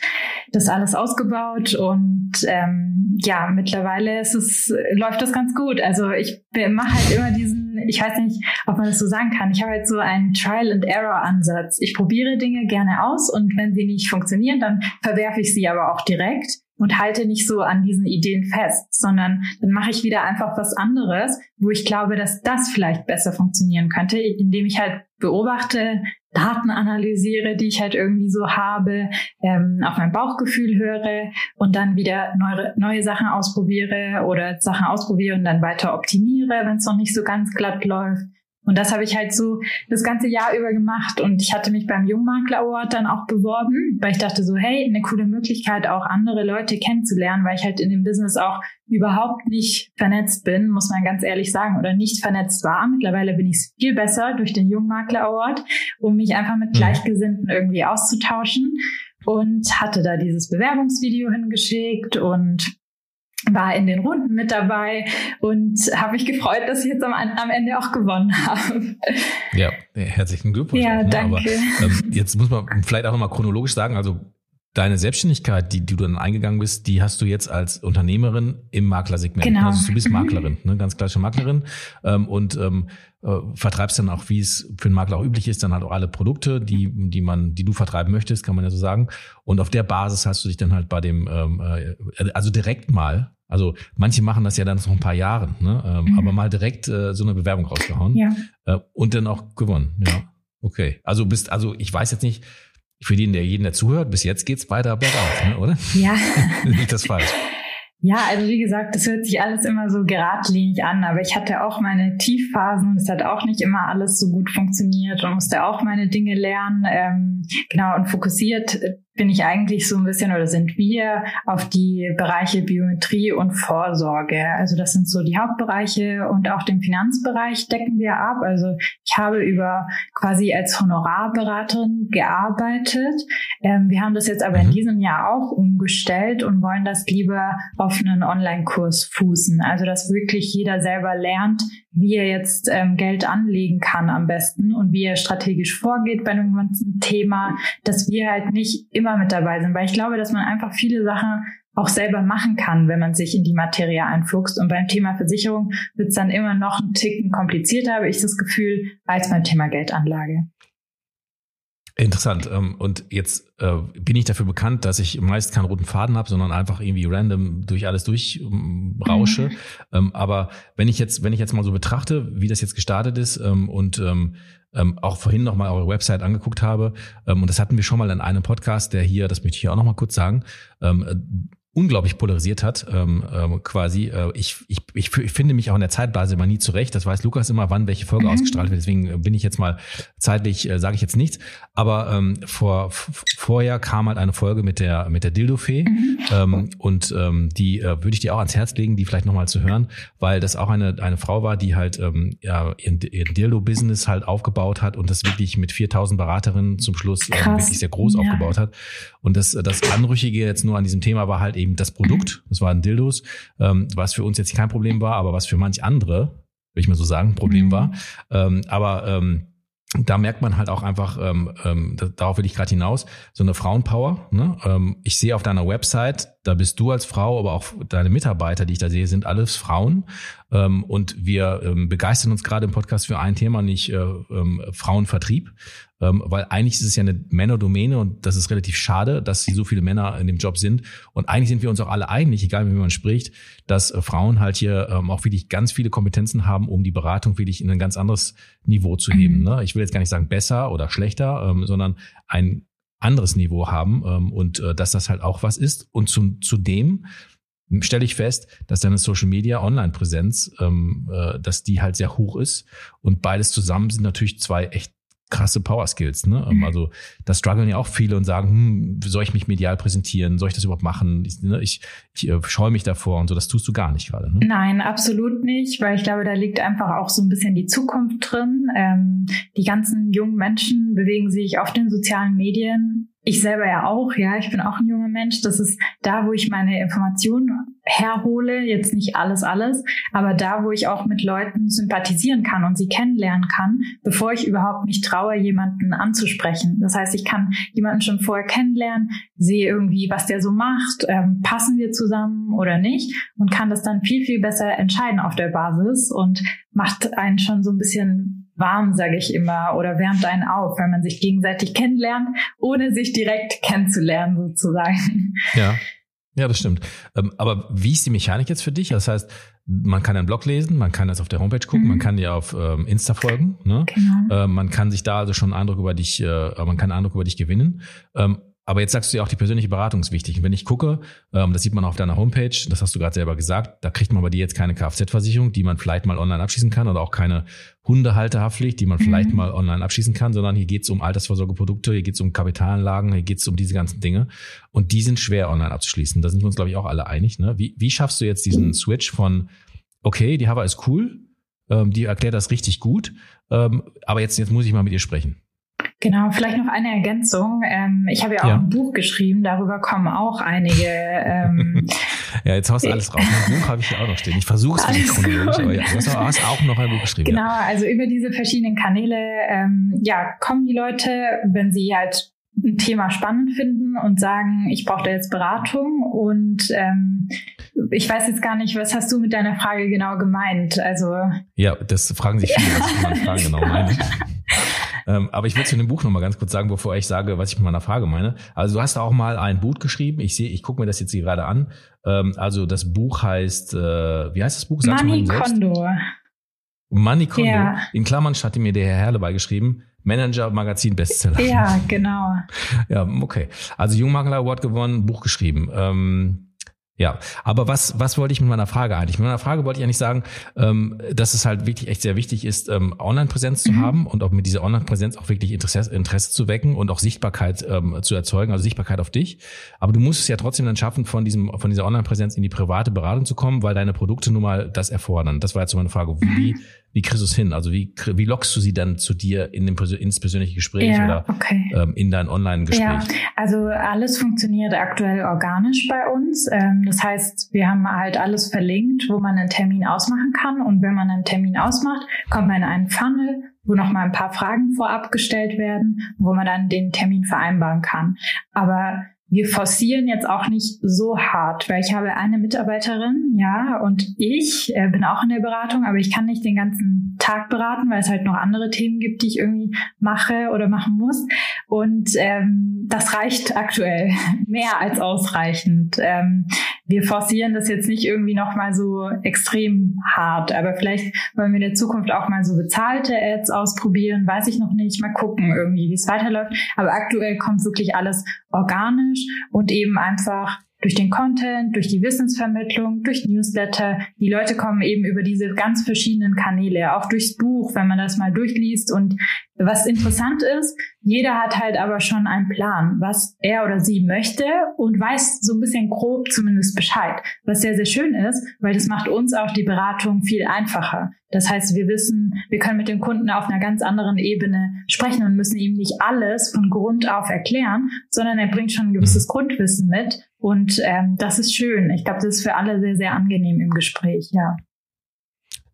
das alles ausgebaut und ähm, ja, mittlerweile ist es, läuft das ganz gut. Also ich mache halt immer diesen, ich weiß nicht, ob man das so sagen kann, ich habe halt so einen Trial-and-Error-Ansatz. Ich probiere Dinge gerne aus und wenn sie nicht funktionieren, dann verwerfe ich sie aber auch direkt und halte nicht so an diesen Ideen fest, sondern dann mache ich wieder einfach was anderes, wo ich glaube, dass das vielleicht besser funktionieren könnte, indem ich halt beobachte, Daten analysiere, die ich halt irgendwie so habe, ähm, auf mein Bauchgefühl höre und dann wieder neue, neue Sachen ausprobiere oder Sachen ausprobiere und dann weiter optimiere, wenn es noch nicht so ganz glatt läuft. Und das habe ich halt so das ganze Jahr über gemacht. Und ich hatte mich beim Jungmakler Award dann auch beworben, weil ich dachte so, hey, eine coole Möglichkeit, auch andere Leute kennenzulernen, weil ich halt in dem Business auch überhaupt nicht vernetzt bin, muss man ganz ehrlich sagen, oder nicht vernetzt war. Mittlerweile bin ich viel besser durch den Jungmakler Award, um mich einfach mit mhm. Gleichgesinnten irgendwie auszutauschen. Und hatte da dieses Bewerbungsvideo hingeschickt und war in den Runden mit dabei und habe mich gefreut, dass ich jetzt am, am Ende auch gewonnen habe. Ja, herzlichen Glückwunsch. Ja, auch, ne? danke. Aber, ähm, jetzt muss man vielleicht auch nochmal chronologisch sagen, also deine Selbstständigkeit, die, die du dann eingegangen bist, die hast du jetzt als Unternehmerin im Maklersegment. Genau. Also du bist. Maklerin, ne, ganz klassische Maklerin ähm, und ähm, äh, vertreibst dann auch, wie es für einen Makler auch üblich ist, dann halt auch alle Produkte, die, die man, die du vertreiben möchtest, kann man ja so sagen. Und auf der Basis hast du dich dann halt bei dem, ähm, äh, also direkt mal, also manche machen das ja dann noch ein paar Jahre, ne, ähm, mhm. aber mal direkt äh, so eine Bewerbung rausgehauen ja. äh, und dann auch gewonnen. Ja, okay. Also bist, also ich weiß jetzt nicht für den, der jeden, der zuhört, bis jetzt geht's weiter bergauf, ne, oder? Ja. Nicht das falsch. Ja, also wie gesagt, das hört sich alles immer so geradlinig an, aber ich hatte auch meine Tiefphasen es hat auch nicht immer alles so gut funktioniert und musste auch meine Dinge lernen. Ähm, genau, und fokussiert bin ich eigentlich so ein bisschen oder sind wir auf die Bereiche Biometrie und Vorsorge. Also das sind so die Hauptbereiche und auch den Finanzbereich decken wir ab. Also ich habe über quasi als Honorarberaterin gearbeitet. Ähm, wir haben das jetzt aber in mhm. diesem Jahr auch umgestellt und wollen das lieber auf einen Online-Kurs fußen. Also dass wirklich jeder selber lernt, wie er jetzt ähm, Geld anlegen kann am besten und wie er strategisch vorgeht bei einem ganzen Thema, dass wir halt nicht immer mit dabei sind, weil ich glaube, dass man einfach viele Sachen auch selber machen kann, wenn man sich in die Materie einfuchst. Und beim Thema Versicherung wird es dann immer noch ein Ticken komplizierter, habe ich das Gefühl, als beim Thema Geldanlage. Interessant. Ähm, und jetzt äh, bin ich dafür bekannt, dass ich meist keinen roten Faden habe, sondern einfach irgendwie random durch alles durchrausche. Mhm. Ähm, aber wenn ich jetzt, wenn ich jetzt mal so betrachte, wie das jetzt gestartet ist ähm, auch vorhin nochmal eure Website angeguckt habe, und das hatten wir schon mal in einem Podcast, der hier, das möchte ich hier auch nochmal kurz sagen, unglaublich polarisiert hat, ähm, ähm, quasi. Äh, ich, ich, ich, finde mich auch in der Zeitblase immer nie zurecht. Das weiß Lukas immer, wann welche Folge mhm. ausgestrahlt wird. Deswegen äh, bin ich jetzt mal zeitlich, äh, sage ich jetzt nichts. Aber ähm, vor vorher kam halt eine Folge mit der mit der Dildo-Fee mhm. ähm, und ähm, die äh, würde ich dir auch ans Herz legen, die vielleicht nochmal zu hören, weil das auch eine eine Frau war, die halt ähm, ja ihren, ihren Dildo-Business halt aufgebaut hat und das wirklich mit 4000 Beraterinnen zum Schluss ähm, wirklich sehr groß ja. aufgebaut hat. Und das das Anrüchige jetzt nur an diesem Thema war halt eben das Produkt. Das waren Dildos, ähm, was für uns jetzt kein Problem war, aber was für manch andere, will ich mal so sagen, ein Problem mhm. war. Ähm, aber ähm, da merkt man halt auch einfach, ähm, ähm, darauf will ich gerade hinaus, so eine Frauenpower. Ne? Ähm, ich sehe auf deiner Website, da bist du als Frau, aber auch deine Mitarbeiter, die ich da sehe, sind alles Frauen. Ähm, und wir ähm, begeistern uns gerade im Podcast für ein Thema, nicht äh, ähm, Frauenvertrieb. Ähm, weil eigentlich ist es ja eine Männerdomäne und das ist relativ schade, dass so viele Männer in dem Job sind. Und eigentlich sind wir uns auch alle einig, egal wie man spricht, dass äh, Frauen halt hier ähm, auch wirklich ganz viele Kompetenzen haben, um die Beratung wirklich in ein ganz anderes Niveau zu heben. Mhm. Ne? Ich will jetzt gar nicht sagen besser oder schlechter, ähm, sondern ein anderes Niveau haben ähm, und äh, dass das halt auch was ist. Und zum, zudem stelle ich fest, dass deine Social Media Online-Präsenz, ähm, äh, dass die halt sehr hoch ist. Und beides zusammen sind natürlich zwei echt krasse Power Skills. Ne? Mhm. Also da strugglen ja auch viele und sagen, hm, soll ich mich medial präsentieren? Soll ich das überhaupt machen? Ich, ne, ich, ich äh, scheue mich davor und so. Das tust du gar nicht gerade. Ne? Nein, absolut nicht, weil ich glaube, da liegt einfach auch so ein bisschen die Zukunft drin. Ähm, die ganzen jungen Menschen bewegen sich auf den sozialen Medien ich selber ja auch, ja, ich bin auch ein junger Mensch. Das ist da, wo ich meine Informationen herhole, jetzt nicht alles, alles, aber da, wo ich auch mit Leuten sympathisieren kann und sie kennenlernen kann, bevor ich überhaupt mich traue, jemanden anzusprechen. Das heißt, ich kann jemanden schon vorher kennenlernen, sehe irgendwie, was der so macht, ähm, passen wir zusammen oder nicht und kann das dann viel, viel besser entscheiden auf der Basis und macht einen schon so ein bisschen warm, sage ich immer, oder wärmt einen auf, wenn man sich gegenseitig kennenlernt, ohne sich direkt kennenzulernen sozusagen. Ja. Ja, das stimmt. Ähm, aber wie ist die Mechanik jetzt für dich? Das heißt, man kann einen Blog lesen, man kann das auf der Homepage gucken, mhm. man kann dir auf ähm, Insta folgen, ne? Genau. Äh, man kann sich da also schon einen Eindruck über dich, äh, man kann einen Eindruck über dich gewinnen. Aber jetzt sagst du ja auch, die persönliche Beratung ist wichtig. Und wenn ich gucke, ähm, das sieht man auf deiner Homepage, das hast du gerade selber gesagt, da kriegt man bei dir jetzt keine Kfz-Versicherung, die man vielleicht mal online abschließen kann oder auch keine Hundehalterhaftpflicht, die man mhm. vielleicht mal online abschließen kann, sondern hier geht es um Altersvorsorgeprodukte, hier geht es um Kapitalanlagen, hier geht es um diese ganzen Dinge. Und die sind schwer online abzuschließen. Da sind wir uns, glaube ich, auch alle einig. Ne? Wie, wie schaffst du jetzt diesen Switch von, okay, die Hava ist cool, ähm, die erklärt das richtig gut, ähm, aber jetzt, jetzt muss ich mal mit ihr sprechen. Genau, vielleicht noch eine Ergänzung. Ähm, ich habe ja auch ja. ein Buch geschrieben, darüber kommen auch einige. Ähm, ja, jetzt haust du alles raus. Ein Buch habe ich ja auch noch stehen. Ich versuche es nicht chronologisch, aber ja, du hast auch noch ein Buch geschrieben. Genau, ja. also über diese verschiedenen Kanäle, ähm, ja, kommen die Leute, wenn sie halt ein Thema spannend finden und sagen, ich brauche da jetzt Beratung und ähm, ich weiß jetzt gar nicht, was hast du mit deiner Frage genau gemeint? Also ja, das fragen sich viele, was ich meine Fragen genau meine. Ähm, aber ich will zu dem Buch nochmal ganz kurz sagen, bevor ich sage, was ich mit meiner Frage meine. Also du hast auch mal ein Buch geschrieben. Ich sehe, ich gucke mir das jetzt hier gerade an. Ähm, also das Buch heißt, äh, wie heißt das Buch? Sag's Money Kondo. Money Kondo. Ja. In Klammern hatte mir der Herr Herle beigeschrieben. Manager Magazin Bestseller. Ja, genau. ja, okay. Also Jungmakler Award gewonnen, Buch geschrieben. Ähm, ja, aber was, was wollte ich mit meiner Frage eigentlich? Mit meiner Frage wollte ich eigentlich sagen, ähm, dass es halt wirklich echt sehr wichtig ist, ähm, Online-Präsenz zu mhm. haben und auch mit dieser Online-Präsenz auch wirklich Interesse, Interesse zu wecken und auch Sichtbarkeit ähm, zu erzeugen, also Sichtbarkeit auf dich. Aber du musst es ja trotzdem dann schaffen, von diesem, von dieser Online-Präsenz in die private Beratung zu kommen, weil deine Produkte nun mal das erfordern. Das war jetzt so meine Frage. Wie, mhm. Wie kriegst du es hin? Also wie, wie lockst du sie dann zu dir in dem, ins persönliche Gespräch ja, oder okay. ähm, in dein Online-Gespräch? Ja, also alles funktioniert aktuell organisch bei uns. Ähm, das heißt, wir haben halt alles verlinkt, wo man einen Termin ausmachen kann. Und wenn man einen Termin ausmacht, kommt man in einen Funnel, wo noch mal ein paar Fragen vorab gestellt werden, wo man dann den Termin vereinbaren kann. Aber wir forcieren jetzt auch nicht so hart, weil ich habe eine Mitarbeiterin, ja, und ich äh, bin auch in der Beratung, aber ich kann nicht den ganzen Tag beraten, weil es halt noch andere Themen gibt, die ich irgendwie mache oder machen muss. Und ähm, das reicht aktuell mehr als ausreichend. Ähm, wir forcieren das jetzt nicht irgendwie noch mal so extrem hart, aber vielleicht wollen wir in der Zukunft auch mal so bezahlte Ads ausprobieren, weiß ich noch nicht, mal gucken irgendwie, wie es weiterläuft. Aber aktuell kommt wirklich alles organisch und eben einfach durch den Content, durch die Wissensvermittlung, durch Newsletter. Die Leute kommen eben über diese ganz verschiedenen Kanäle, auch durchs Buch, wenn man das mal durchliest. Und was interessant ist, jeder hat halt aber schon einen Plan, was er oder sie möchte und weiß so ein bisschen grob zumindest Bescheid. Was sehr, sehr schön ist, weil das macht uns auch die Beratung viel einfacher. Das heißt, wir wissen, wir können mit dem Kunden auf einer ganz anderen Ebene sprechen und müssen ihm nicht alles von Grund auf erklären, sondern er bringt schon ein gewisses Grundwissen mit. Und ähm, das ist schön. Ich glaube, das ist für alle sehr, sehr angenehm im Gespräch, ja.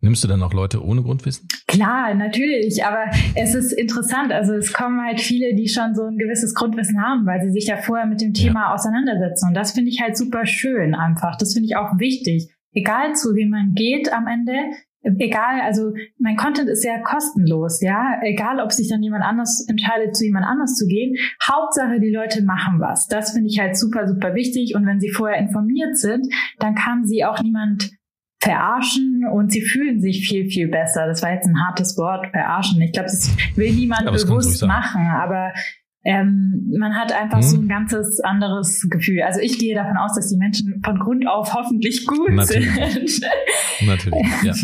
Nimmst du dann auch Leute ohne Grundwissen? Klar, natürlich, aber es ist interessant. Also es kommen halt viele, die schon so ein gewisses Grundwissen haben, weil sie sich ja vorher mit dem Thema ja. auseinandersetzen. Und das finde ich halt super schön einfach. Das finde ich auch wichtig. Egal zu wem man geht am Ende, egal, also mein Content ist ja kostenlos, ja, egal, ob sich dann jemand anders entscheidet, zu jemand anders zu gehen. Hauptsache, die Leute machen was. Das finde ich halt super, super wichtig. Und wenn sie vorher informiert sind, dann kann sie auch niemand verarschen und sie fühlen sich viel, viel besser. Das war jetzt ein hartes Wort, verarschen. Ich glaube, das will niemand bewusst machen, aber ähm, man hat einfach hm. so ein ganzes anderes Gefühl. Also ich gehe davon aus, dass die Menschen von Grund auf hoffentlich gut Natürlich. sind. Natürlich, ja.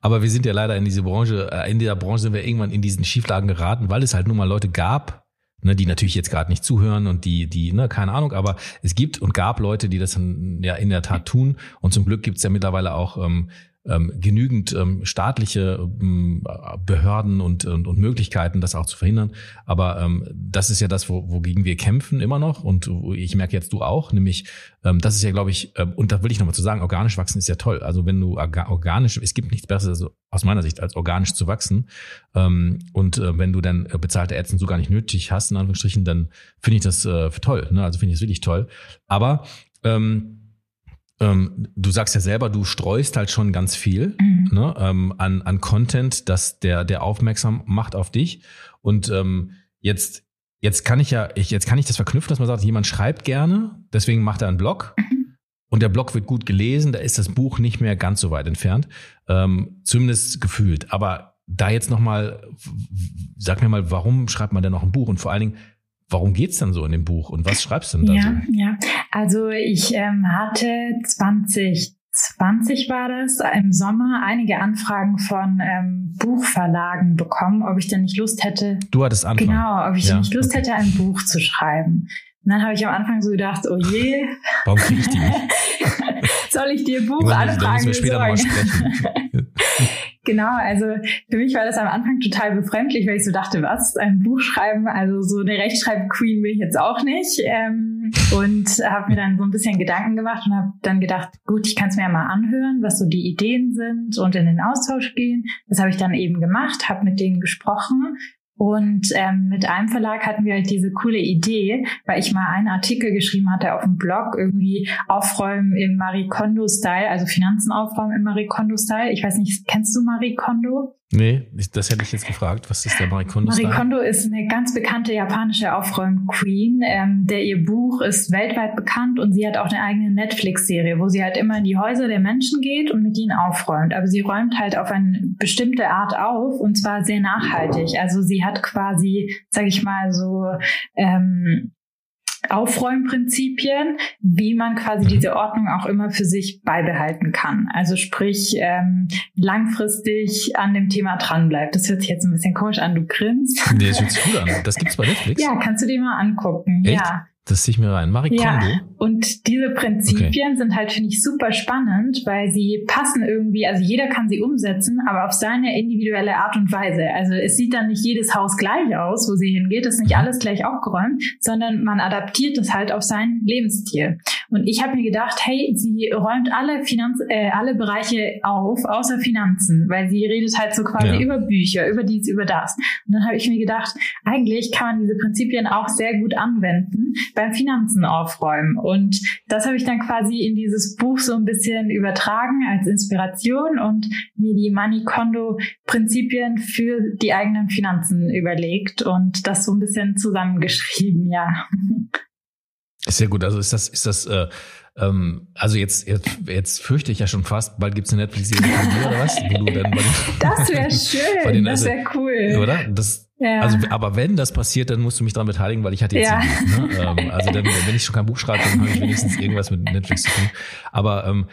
Aber wir sind ja leider in diese Branche, äh, in dieser Branche sind wir irgendwann in diesen Schieflagen geraten, weil es halt nun mal Leute gab, ne, die natürlich jetzt gerade nicht zuhören und die, die, ne, keine Ahnung, aber es gibt und gab Leute, die das dann ja in der Tat tun. Und zum Glück gibt es ja mittlerweile auch ähm, ähm, genügend ähm, staatliche ähm, Behörden und, und, und Möglichkeiten, das auch zu verhindern. Aber ähm, das ist ja das, wo, wogegen wir kämpfen immer noch. Und ich merke jetzt du auch, nämlich, ähm, das ist ja, glaube ich, ähm, und da will ich nochmal zu sagen, organisch wachsen ist ja toll. Also wenn du organisch, es gibt nichts Besseres also aus meiner Sicht, als organisch zu wachsen. Ähm, und äh, wenn du dann bezahlte Ärzte so gar nicht nötig hast, in Anführungsstrichen, dann finde ich das äh, toll. Ne? Also finde ich es wirklich toll. Aber ähm, ähm, du sagst ja selber, du streust halt schon ganz viel mhm. ne, ähm, an, an Content, dass der, der aufmerksam macht auf dich. Und ähm, jetzt, jetzt kann ich ja, ich, jetzt kann ich das verknüpfen, dass man sagt, jemand schreibt gerne, deswegen macht er einen Blog. Mhm. Und der Blog wird gut gelesen, da ist das Buch nicht mehr ganz so weit entfernt, ähm, zumindest gefühlt. Aber da jetzt nochmal, sag mir mal, warum schreibt man denn noch ein Buch? Und vor allen Dingen, Warum geht's denn so in dem Buch und was schreibst du denn da ja, so? Ja, also ich ähm, hatte 2020 war das, im Sommer einige Anfragen von ähm, Buchverlagen bekommen, ob ich denn nicht Lust hätte. Du hattest Anfragen. Genau, ob ich ja, nicht Lust okay. hätte, ein Buch zu schreiben. Und dann habe ich am Anfang so gedacht, oh je. Warum kriege ich die nicht? Soll ich dir Buch anfragen? Da müssen wir später nochmal sprechen. Genau, also für mich war das am Anfang total befremdlich, weil ich so dachte, was, ein Buch schreiben, also so eine Rechtschreib-Queen bin ich jetzt auch nicht. Ähm, und habe mir dann so ein bisschen Gedanken gemacht und habe dann gedacht, gut, ich kann es mir ja mal anhören, was so die Ideen sind und in den Austausch gehen. Das habe ich dann eben gemacht, habe mit denen gesprochen und ähm, mit einem Verlag hatten wir halt diese coole Idee, weil ich mal einen Artikel geschrieben hatte auf dem Blog, irgendwie Aufräumen im Marie Kondo-Style, also Finanzen aufräumen im Marie Kondo-Style. Ich weiß nicht, kennst du Marie Kondo? Nee, das hätte ich jetzt gefragt. Was ist der Marie Kondo? Marie Kondo ist eine ganz bekannte japanische Aufräum-Queen. Ähm, der ihr Buch ist weltweit bekannt und sie hat auch eine eigene Netflix-Serie, wo sie halt immer in die Häuser der Menschen geht und mit ihnen aufräumt. Aber sie räumt halt auf eine bestimmte Art auf und zwar sehr nachhaltig. Also sie hat quasi, sag ich mal, so ähm, Aufräumprinzipien, wie man quasi diese Ordnung auch immer für sich beibehalten kann. Also sprich, ähm, langfristig an dem Thema dranbleibt. Das hört sich jetzt ein bisschen komisch an, du grinst. Nee, das hört sich gut an. Das gibt's bei Netflix? Ja, kannst du dir mal angucken. Echt? Ja. Das ziehe ich mir rein. Marie ja, Kondo. Und diese Prinzipien okay. sind halt, finde ich, super spannend, weil sie passen irgendwie, also jeder kann sie umsetzen, aber auf seine individuelle Art und Weise. Also es sieht dann nicht jedes Haus gleich aus, wo sie hingeht, ist nicht mhm. alles gleich aufgeräumt, sondern man adaptiert das halt auf seinen Lebensstil. Und ich habe mir gedacht, hey, sie räumt alle Finanz, äh, alle Bereiche auf, außer Finanzen, weil sie redet halt so quasi ja. über Bücher, über dies, über das. Und dann habe ich mir gedacht, eigentlich kann man diese Prinzipien auch sehr gut anwenden beim Finanzen aufräumen. Und das habe ich dann quasi in dieses Buch so ein bisschen übertragen als Inspiration und mir die Money Kondo Prinzipien für die eigenen Finanzen überlegt und das so ein bisschen zusammengeschrieben, ja. Sehr gut. Also ist das, ist das, äh, ähm, also jetzt, jetzt, jetzt fürchte ich ja schon fast, bald gibt's eine Netflix-Serie oder was? Wo du dann das wäre schön, den, das wäre cool. Oder? Das, Ja. Also, aber wenn das passiert, dann musst du mich daran beteiligen, weil ich hatte jetzt ja. Buch, ne? ähm, Also dann, wenn ich schon kein Buch schreibe, dann habe ich wenigstens irgendwas mit Netflix zu tun. Aber ähm,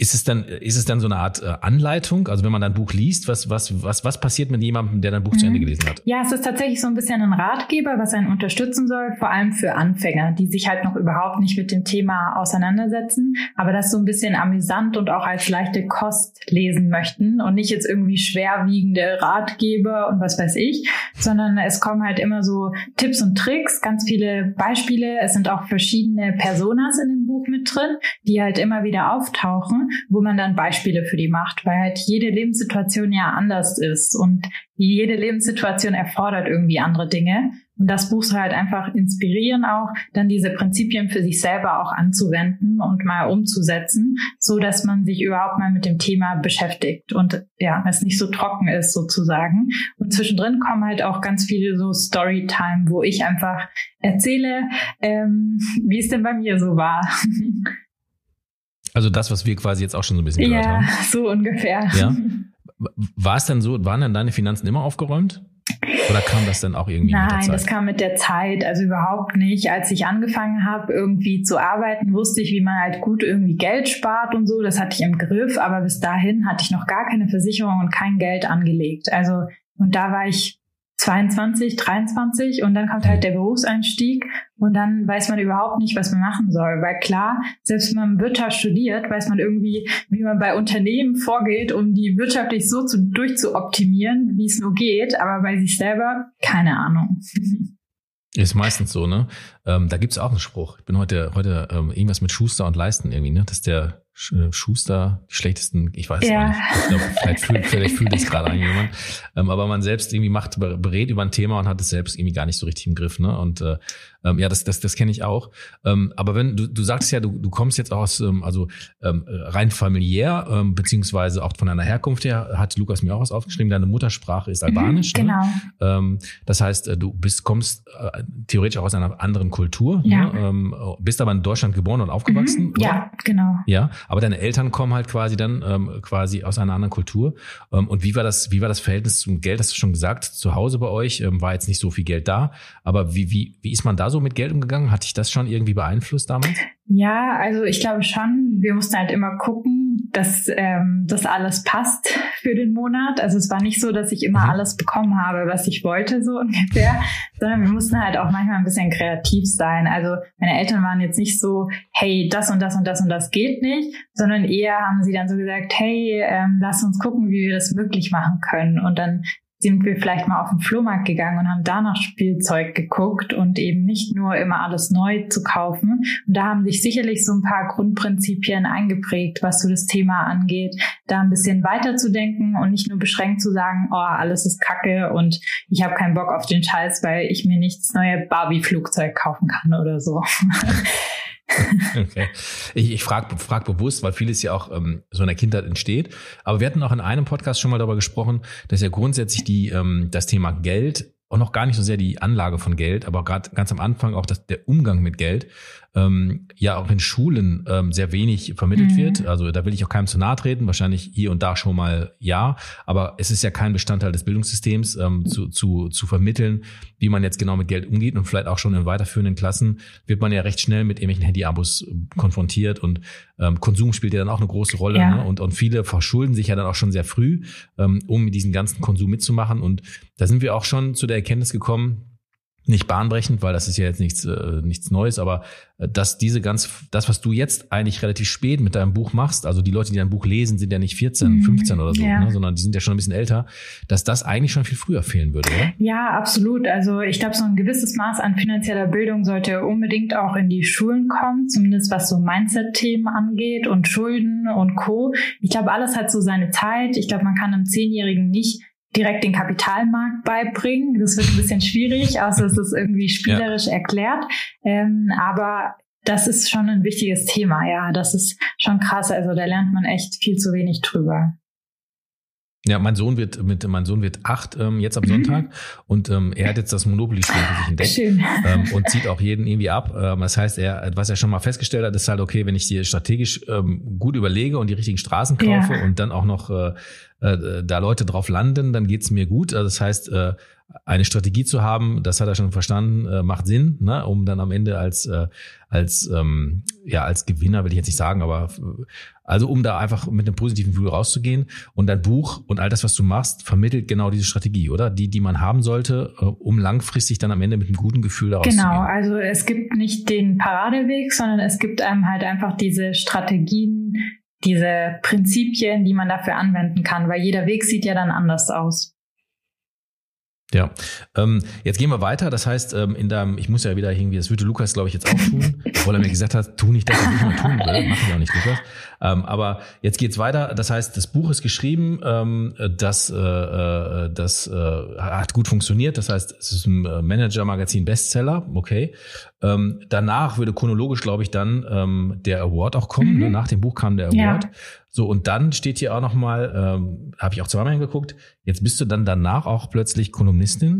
ist es dann, ist es dann so eine Art äh, Anleitung? Also wenn man dein Buch liest, was, was, was, was passiert mit jemandem, der dein Buch mhm. zu Ende mhm. gelesen hat? Ja, es ist tatsächlich so ein bisschen ein Ratgeber, was einen unterstützen soll, vor allem für Anfänger, die sich halt noch überhaupt nicht mit dem Thema auseinandersetzen, aber das so ein bisschen amüsant und auch als leichte Kost lesen möchten und nicht jetzt irgendwie schwerwiegende Ratgeber und was weiß ich, sondern es kommen halt immer so Tipps und Tricks, ganz viele Beispiele. Es sind auch verschiedene Personas in dem Buch mit drin, die halt immer wieder auftauchen wo man dann Beispiele für die macht, weil halt jede Lebenssituation ja anders ist und jede Lebenssituation erfordert irgendwie andere Dinge. Und das Buch soll halt einfach inspirieren, auch dann diese Prinzipien für sich selber auch anzuwenden und mal umzusetzen, so dass man sich überhaupt mal mit dem Thema beschäftigt und ja, es nicht so trocken ist sozusagen. Und zwischendrin kommen halt auch ganz viele so Storytime, wo ich einfach erzähle, ähm, wie es denn bei mir so war. Also das, was wir quasi jetzt auch schon so ein bisschen gehört ja, haben. Ja, so ungefähr. Ja. War es denn so, waren dann deine Finanzen immer aufgeräumt? Oder kam das dann auch irgendwie Nein, mit der Zeit? das kam mit der Zeit, also überhaupt nicht. Als ich angefangen habe, irgendwie zu arbeiten, wusste ich, wie man halt gut irgendwie Geld spart und so. Das hatte ich im Griff, aber bis dahin hatte ich noch gar keine Versicherung und kein Geld angelegt. Also, und da war ich 22, 23 und dann kommt halt der Berufseinstieg und dann weiß man überhaupt nicht, was man machen soll. Weil klar, selbst wenn man Wirtschaft studiert, weiß man irgendwie, wie man bei Unternehmen vorgeht, um die wirtschaftlich so zu, durchzuoptimieren, wie es nur geht, aber bei sich selber keine Ahnung. Ist meistens so, ne? Ähm, da gibt's auch einen Spruch. Ich bin heute, heute ähm, irgendwas mit Schuster und Leisten irgendwie, ne? Das ist der Schuster, die schlechtesten, ich weiß ja. nicht. Ich glaube, vielleicht fühlt, vielleicht fühlt es gerade jemand. Ähm, aber man selbst irgendwie macht, berät über ein Thema und hat es selbst irgendwie gar nicht so richtig im Griff. Ne? Und äh, ähm, ja, das, das, das kenne ich auch. Ähm, aber wenn du, du sagst ja, du, du kommst jetzt aus, ähm, also ähm, rein familiär, ähm, beziehungsweise auch von deiner Herkunft her, hat Lukas mir auch was aufgeschrieben, deine Muttersprache ist mhm, Albanisch. Mhm, genau. Ne? Ähm, das heißt, äh, du bist, kommst äh, theoretisch auch aus einer anderen Kultur, ja. ne? ähm, bist aber in Deutschland geboren und aufgewachsen. Mhm, ja, genau. Ja, aber deine Eltern kommen halt quasi dann ähm, quasi aus einer anderen Kultur. Ähm, und wie war das, wie war das Verhältnis zum Geld? Hast du schon gesagt, zu Hause bei euch ähm, war jetzt nicht so viel Geld da. Aber wie, wie, wie ist man da so mit Geld umgegangen? Hat dich das schon irgendwie beeinflusst damals? Ja, also ich glaube schon. Wir mussten halt immer gucken, dass ähm, das alles passt für den Monat. Also es war nicht so, dass ich immer mhm. alles bekommen habe, was ich wollte, so ungefähr, sondern wir mussten halt auch manchmal ein bisschen kreativ sein. Also meine Eltern waren jetzt nicht so, hey, das und das und das und das geht nicht, sondern eher haben sie dann so gesagt, hey, ähm, lass uns gucken, wie wir das möglich machen können. Und dann sind wir vielleicht mal auf den Flohmarkt gegangen und haben da nach Spielzeug geguckt und eben nicht nur immer alles neu zu kaufen. Und da haben sich sicherlich so ein paar Grundprinzipien eingeprägt, was so das Thema angeht, da ein bisschen weiter zu denken und nicht nur beschränkt zu sagen, oh, alles ist Kacke und ich habe keinen Bock auf den Scheiß, weil ich mir nicht das neue Barbie-Flugzeug kaufen kann oder so. Okay. Ich, ich frage frag bewusst, weil vieles ja auch ähm, so in der Kindheit entsteht. Aber wir hatten auch in einem Podcast schon mal darüber gesprochen, dass ja grundsätzlich die, ähm, das Thema Geld und noch gar nicht so sehr die Anlage von Geld, aber gerade ganz am Anfang auch das, der Umgang mit Geld ähm, ja auch in Schulen ähm, sehr wenig vermittelt mhm. wird. Also da will ich auch keinem zu nahe treten, wahrscheinlich hier und da schon mal ja, aber es ist ja kein Bestandteil des Bildungssystems ähm, zu, zu, zu vermitteln, wie man jetzt genau mit Geld umgeht und vielleicht auch schon in weiterführenden Klassen wird man ja recht schnell mit irgendwelchen Handy-Abos äh, konfrontiert und ähm, Konsum spielt ja dann auch eine große Rolle ja. ne? und, und viele verschulden sich ja dann auch schon sehr früh, ähm, um mit diesem ganzen Konsum mitzumachen und da sind wir auch schon zu der Erkenntnis gekommen, nicht bahnbrechend, weil das ist ja jetzt nichts, äh, nichts Neues, aber äh, dass diese ganz, das, was du jetzt eigentlich relativ spät mit deinem Buch machst, also die Leute, die dein Buch lesen, sind ja nicht 14, 15 mhm. oder so, ja. ne, sondern die sind ja schon ein bisschen älter, dass das eigentlich schon viel früher fehlen würde, oder? Ja, absolut. Also ich glaube, so ein gewisses Maß an finanzieller Bildung sollte unbedingt auch in die Schulen kommen, zumindest was so Mindset-Themen angeht und Schulden und Co. Ich glaube, alles hat so seine Zeit. Ich glaube, man kann einem Zehnjährigen nicht direkt den Kapitalmarkt beibringen. Das wird ein bisschen schwierig, außer es ist irgendwie spielerisch ja. erklärt. Ähm, aber das ist schon ein wichtiges Thema, ja. Das ist schon krass. Also da lernt man echt viel zu wenig drüber. Ja, mein Sohn wird mit mein Sohn wird acht ähm, jetzt am mhm. Sonntag und ähm, er hat jetzt das Monopoly-Spiel für sich entdeckt Schön. Ähm, und zieht auch jeden irgendwie ab. Ähm, das heißt, er was er schon mal festgestellt hat, ist halt okay, wenn ich dir strategisch ähm, gut überlege und die richtigen Straßen kaufe ja. und dann auch noch äh, äh, da Leute drauf landen, dann geht's mir gut. Also das heißt, äh, eine Strategie zu haben, das hat er schon verstanden, äh, macht Sinn, ne, um dann am Ende als äh, als ähm, ja als Gewinner will ich jetzt nicht sagen, aber also um da einfach mit einem positiven Gefühl rauszugehen und dein Buch und all das, was du machst, vermittelt genau diese Strategie, oder? Die, die man haben sollte, äh, um langfristig dann am Ende mit einem guten Gefühl daraus genau. Genau, also es gibt nicht den Paradeweg, sondern es gibt einem halt einfach diese Strategien, diese Prinzipien, die man dafür anwenden kann, weil jeder Weg sieht ja dann anders aus. Ja, ähm, jetzt gehen wir weiter. Das heißt, ähm, in deinem, ich muss ja wieder irgendwie, das würde Lukas, glaube ich, jetzt auch tun, obwohl er mir gesagt hat, tu nicht das, was ich mal tun will. Mache ich auch nicht, Lukas. Ähm, aber jetzt geht's weiter. Das heißt, das Buch ist geschrieben, ähm, das, äh, äh, das äh, hat gut funktioniert. Das heißt, es ist ein äh, Manager-Magazin Bestseller, okay. Ähm, danach würde chronologisch, glaube ich, dann ähm, der Award auch kommen. Mhm. Ne? Nach dem Buch kam der Award. Ja. So, und dann steht hier auch nochmal, ähm, habe ich auch zweimal hingeguckt, jetzt bist du dann danach auch plötzlich Kolumnistin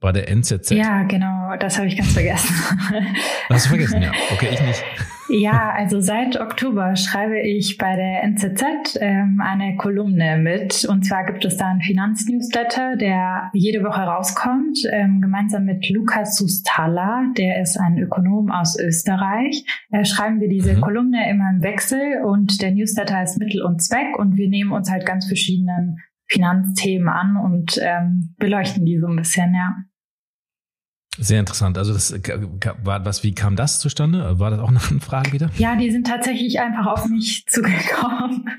bei der NZZ. Ja, genau, das habe ich ganz vergessen. Hast du vergessen, ja. Okay, ich nicht. Ja, also seit Oktober schreibe ich bei der NZZ ähm, eine Kolumne mit. Und zwar gibt es da einen Finanznewsletter, der jede Woche rauskommt, ähm, gemeinsam mit Lukas Sustala, der ist ein Ökonom aus Österreich. Äh, schreiben wir diese mhm. Kolumne immer im Wechsel und der Newsletter ist Mittel und Zweck und wir nehmen uns halt ganz verschiedenen Finanzthemen an und ähm, beleuchten die so ein bisschen, ja. Sehr interessant. Also das war was, wie kam das zustande? War das auch eine Anfrage wieder? Ja, die sind tatsächlich einfach auf mich zugekommen.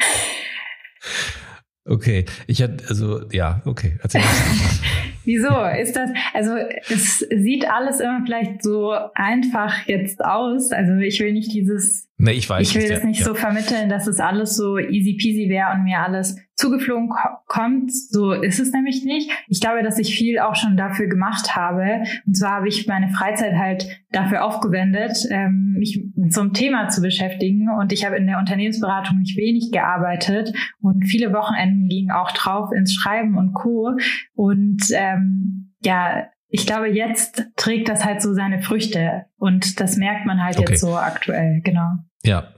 Okay, ich hatte, also ja, okay, erzähl Wieso ist das? Also es sieht alles immer vielleicht so einfach jetzt aus. Also ich will nicht dieses Nee, ich weiß. Ich will das nicht ja. so vermitteln, dass es alles so easy peasy wäre und mir alles zugeflogen kommt. So ist es nämlich nicht. Ich glaube, dass ich viel auch schon dafür gemacht habe. Und zwar habe ich meine Freizeit halt dafür aufgewendet, ähm, mich mit so einem Thema zu beschäftigen. Und ich habe in der Unternehmensberatung nicht wenig gearbeitet und viele Wochenenden gingen auch drauf ins Schreiben und Co. Und ähm, ja, ich glaube, jetzt trägt das halt so seine Früchte und das merkt man halt okay. jetzt so aktuell, genau. Ja,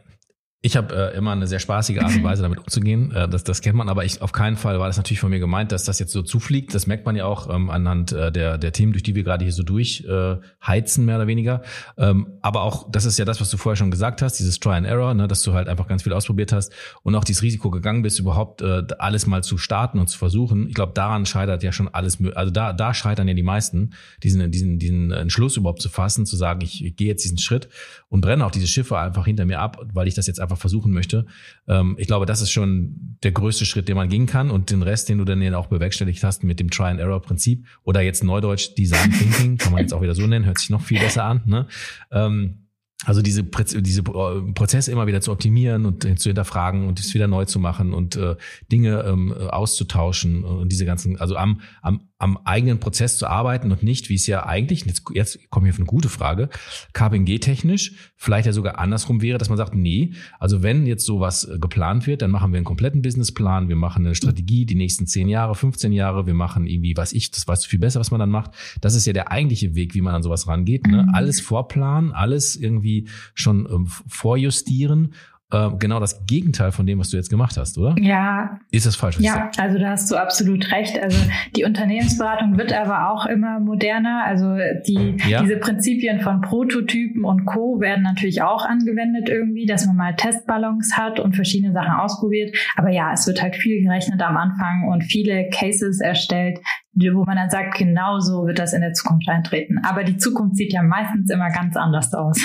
ich habe äh, immer eine sehr spaßige Art und Weise, damit umzugehen. Äh, das, das kennt man, aber ich, auf keinen Fall war das natürlich von mir gemeint, dass das jetzt so zufliegt. Das merkt man ja auch ähm, anhand äh, der, der Themen, durch die wir gerade hier so durchheizen, äh, mehr oder weniger. Ähm, aber auch, das ist ja das, was du vorher schon gesagt hast, dieses Try and Error, ne, dass du halt einfach ganz viel ausprobiert hast und auch dieses Risiko gegangen bist, überhaupt äh, alles mal zu starten und zu versuchen. Ich glaube, daran scheitert ja schon alles, also da, da scheitern ja die meisten, diesen, diesen, diesen Entschluss überhaupt zu fassen, zu sagen, ich, ich gehe jetzt diesen Schritt und brenne auch diese Schiffe einfach hinter mir ab, weil ich das jetzt einfach versuchen möchte. Ähm, ich glaube, das ist schon der größte Schritt, den man gehen kann und den Rest, den du dann auch bewerkstelligt hast mit dem Try-and-Error-Prinzip oder jetzt Neudeutsch Design Thinking, kann man jetzt auch wieder so nennen, hört sich noch viel besser an. Ne? Ähm, also diese, diese äh, Prozesse immer wieder zu optimieren und zu hinterfragen und es wieder neu zu machen und äh, Dinge ähm, auszutauschen und diese ganzen, also am, am, am eigenen Prozess zu arbeiten und nicht, wie es ja eigentlich, jetzt, jetzt kommt hier eine gute Frage, KPMG-technisch vielleicht ja sogar andersrum wäre, dass man sagt, nee, also wenn jetzt sowas äh, geplant wird, dann machen wir einen kompletten Businessplan, wir machen eine Strategie, die nächsten 10 Jahre, 15 Jahre, wir machen irgendwie, was ich, das weißt du viel besser, was man dann macht. Das ist ja der eigentliche Weg, wie man an sowas rangeht. Ne? Mhm. Alles vorplanen, alles irgendwie schon ähm, vorjustieren äh, genau das Gegenteil von dem, was du jetzt gemacht hast, oder? Ja. Ist das falsch? Ja, also da hast du absolut recht. Also die Unternehmensberatung wird aber auch immer moderner. Also die, ja. diese Prinzipien von Prototypen und Co. werden natürlich auch angewendet irgendwie, dass man mal Testballons hat und verschiedene Sachen ausprobiert. Aber ja, es wird halt viel gerechnet am Anfang und viele Cases erstellt, wo man dann sagt, genau so wird das in der Zukunft eintreten. Aber die Zukunft sieht ja meistens immer ganz anders aus.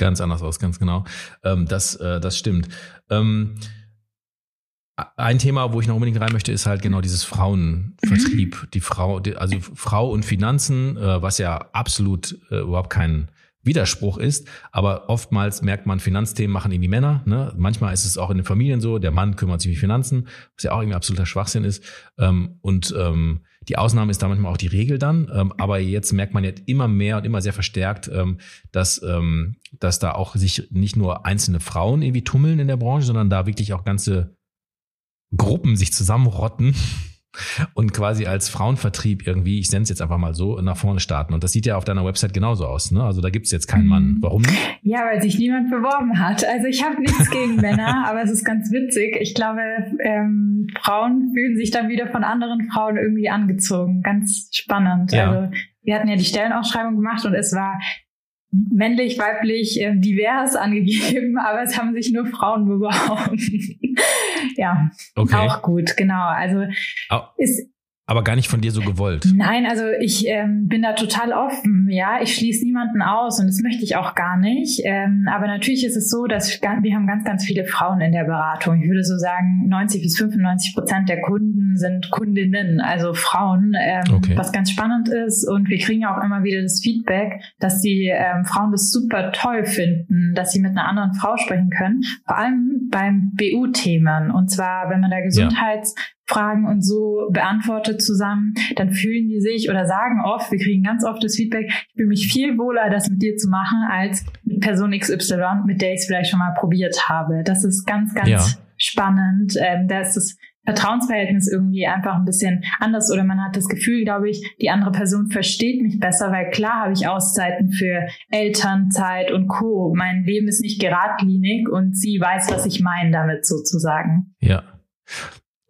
Ganz anders aus, ganz genau. Ähm, das, äh, das stimmt. Ähm, ein Thema, wo ich noch unbedingt rein möchte, ist halt genau dieses Frauenvertrieb. Die Frau, die, also Frau und Finanzen, äh, was ja absolut äh, überhaupt kein Widerspruch ist, aber oftmals merkt man, Finanzthemen machen irgendwie Männer. Ne? Manchmal ist es auch in den Familien so, der Mann kümmert sich um Finanzen, was ja auch irgendwie absoluter Schwachsinn ist. Ähm, und ähm, die Ausnahme ist da manchmal auch die Regel dann. Ähm, aber jetzt merkt man jetzt immer mehr und immer sehr verstärkt, ähm, dass, ähm, dass da auch sich nicht nur einzelne Frauen irgendwie tummeln in der Branche, sondern da wirklich auch ganze Gruppen sich zusammenrotten und quasi als Frauenvertrieb irgendwie, ich nenne es jetzt einfach mal so, nach vorne starten. Und das sieht ja auf deiner Website genauso aus. Ne? Also da gibt es jetzt keinen Mann. Mhm. Warum nicht? Ja, weil sich niemand beworben hat. Also ich habe nichts gegen Männer, aber es ist ganz witzig. Ich glaube, ähm, Frauen fühlen sich dann wieder von anderen Frauen irgendwie angezogen. Ganz spannend. Ja. Also wir hatten ja die Stellenausschreibung gemacht und es war männlich, weiblich, äh, divers angegeben, aber es haben sich nur Frauen beworben. ja, okay. auch gut, genau. Also oh. ist aber gar nicht von dir so gewollt. Nein, also ich ähm, bin da total offen. Ja, ich schließe niemanden aus und das möchte ich auch gar nicht. Ähm, aber natürlich ist es so, dass wir haben ganz, ganz viele Frauen in der Beratung. Ich würde so sagen, 90 bis 95 Prozent der Kunden sind Kundinnen, also Frauen, ähm, okay. was ganz spannend ist. Und wir kriegen auch immer wieder das Feedback, dass die ähm, Frauen das super toll finden, dass sie mit einer anderen Frau sprechen können. Vor allem beim BU-Themen. Und zwar, wenn man da Gesundheits- ja Fragen und so beantwortet zusammen, dann fühlen die sich oder sagen oft, wir kriegen ganz oft das Feedback, ich fühle mich viel wohler, das mit dir zu machen, als Person XY, mit der ich es vielleicht schon mal probiert habe. Das ist ganz, ganz ja. spannend. Ähm, da ist das Vertrauensverhältnis irgendwie einfach ein bisschen anders oder man hat das Gefühl, glaube ich, die andere Person versteht mich besser, weil klar habe ich Auszeiten für Elternzeit und Co. Mein Leben ist nicht geradlinig und sie weiß, was ich meine damit sozusagen. Ja.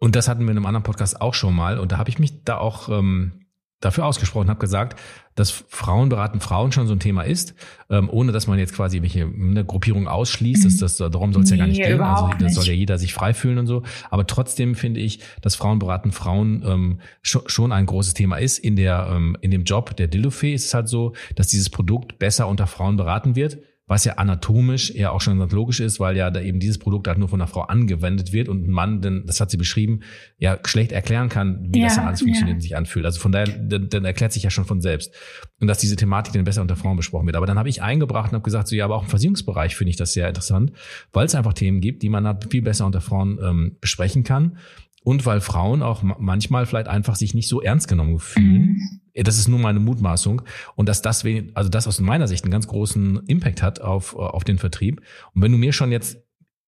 Und das hatten wir in einem anderen Podcast auch schon mal. Und da habe ich mich da auch ähm, dafür ausgesprochen, habe gesagt, dass Frauen beraten Frauen schon so ein Thema ist, ähm, ohne dass man jetzt quasi welche eine Gruppierung ausschließt. Das, das, darum soll es ja gar nicht gehen. Also da soll ja jeder sich frei fühlen und so. Aber trotzdem finde ich, dass Frauen beraten Frauen ähm, schon, schon ein großes Thema ist. In der ähm, in dem Job der Dillofee ist es halt so, dass dieses Produkt besser unter Frauen beraten wird was ja anatomisch eher auch schon ganz logisch ist, weil ja da eben dieses Produkt halt nur von einer Frau angewendet wird und ein Mann, denn das hat sie beschrieben, ja schlecht erklären kann, wie ja, das dann alles funktioniert ja. und sich anfühlt. Also von daher, dann, dann erklärt sich ja schon von selbst. Und dass diese Thematik dann besser unter Frauen besprochen wird. Aber dann habe ich eingebracht und habe gesagt, so ja, aber auch im Versicherungsbereich finde ich das sehr interessant, weil es einfach Themen gibt, die man halt viel besser unter Frauen ähm, besprechen kann. Und weil Frauen auch manchmal vielleicht einfach sich nicht so ernst genommen fühlen. Mhm. Das ist nur meine Mutmaßung. Und dass das, also das aus meiner Sicht einen ganz großen Impact hat auf, auf den Vertrieb. Und wenn du mir schon jetzt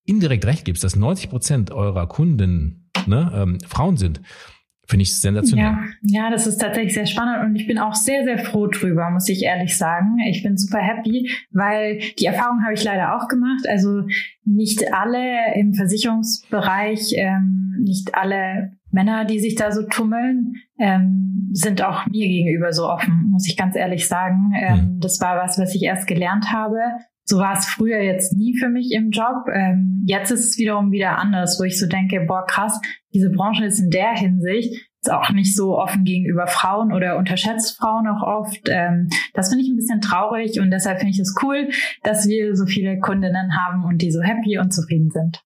indirekt recht gibst, dass 90 Prozent eurer Kunden ne, ähm, Frauen sind, Finde ich sensationell. Ja, ja, das ist tatsächlich sehr spannend und ich bin auch sehr, sehr froh drüber, muss ich ehrlich sagen. Ich bin super happy, weil die Erfahrung habe ich leider auch gemacht. Also nicht alle im Versicherungsbereich, ähm, nicht alle Männer, die sich da so tummeln, ähm, sind auch mir gegenüber so offen, muss ich ganz ehrlich sagen. Ähm, mhm. Das war was, was ich erst gelernt habe so war es früher jetzt nie für mich im Job. Ähm, jetzt ist es wiederum wieder anders, wo ich so denke, boah, krass, diese Branche ist in der Hinsicht auch nicht so offen gegenüber Frauen oder unterschätzt Frauen auch oft. Ähm, das finde ich ein bisschen traurig und deshalb finde ich es cool, dass wir so viele Kundinnen haben und die so happy und zufrieden sind.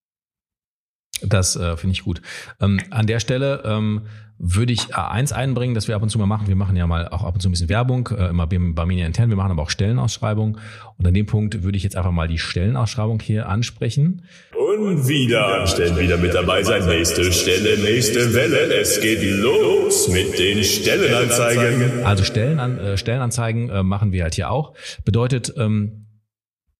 Das äh, finde ich gut. Ähm, an der Stelle ähm, würde ich eins einbringen, dass wir ab und zu mal machen. Wir machen ja mal auch ab und zu ein bisschen Werbung, äh, immer bei mir intern. Wir machen aber auch Stellenausschreibungen. Und an dem Punkt würde ich jetzt einfach mal die Stellenausschreibung hier ansprechen. Und wieder anstellen, wieder mit dabei sein. Nächste Stelle, nächste Welle. Es geht los mit den Stellenanzeigen. Also Stellenan äh, Stellenanzeigen äh, machen wir halt hier auch. Bedeutet, ähm,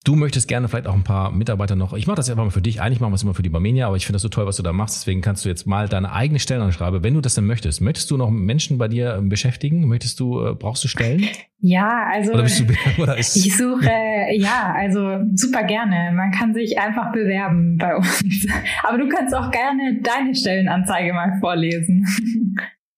Du möchtest gerne vielleicht auch ein paar Mitarbeiter noch. Ich mache das einfach mal für dich. Eigentlich machen wir es immer für die Barmenia, aber ich finde das so toll, was du da machst. Deswegen kannst du jetzt mal deine eigene Stellenanschreibe, wenn du das denn möchtest. Möchtest du noch Menschen bei dir ähm, beschäftigen? Möchtest du, äh, brauchst du Stellen? Ja, also oder bist du, oder ist ich suche, ja, also super gerne. Man kann sich einfach bewerben bei uns. Aber du kannst auch gerne deine Stellenanzeige mal vorlesen.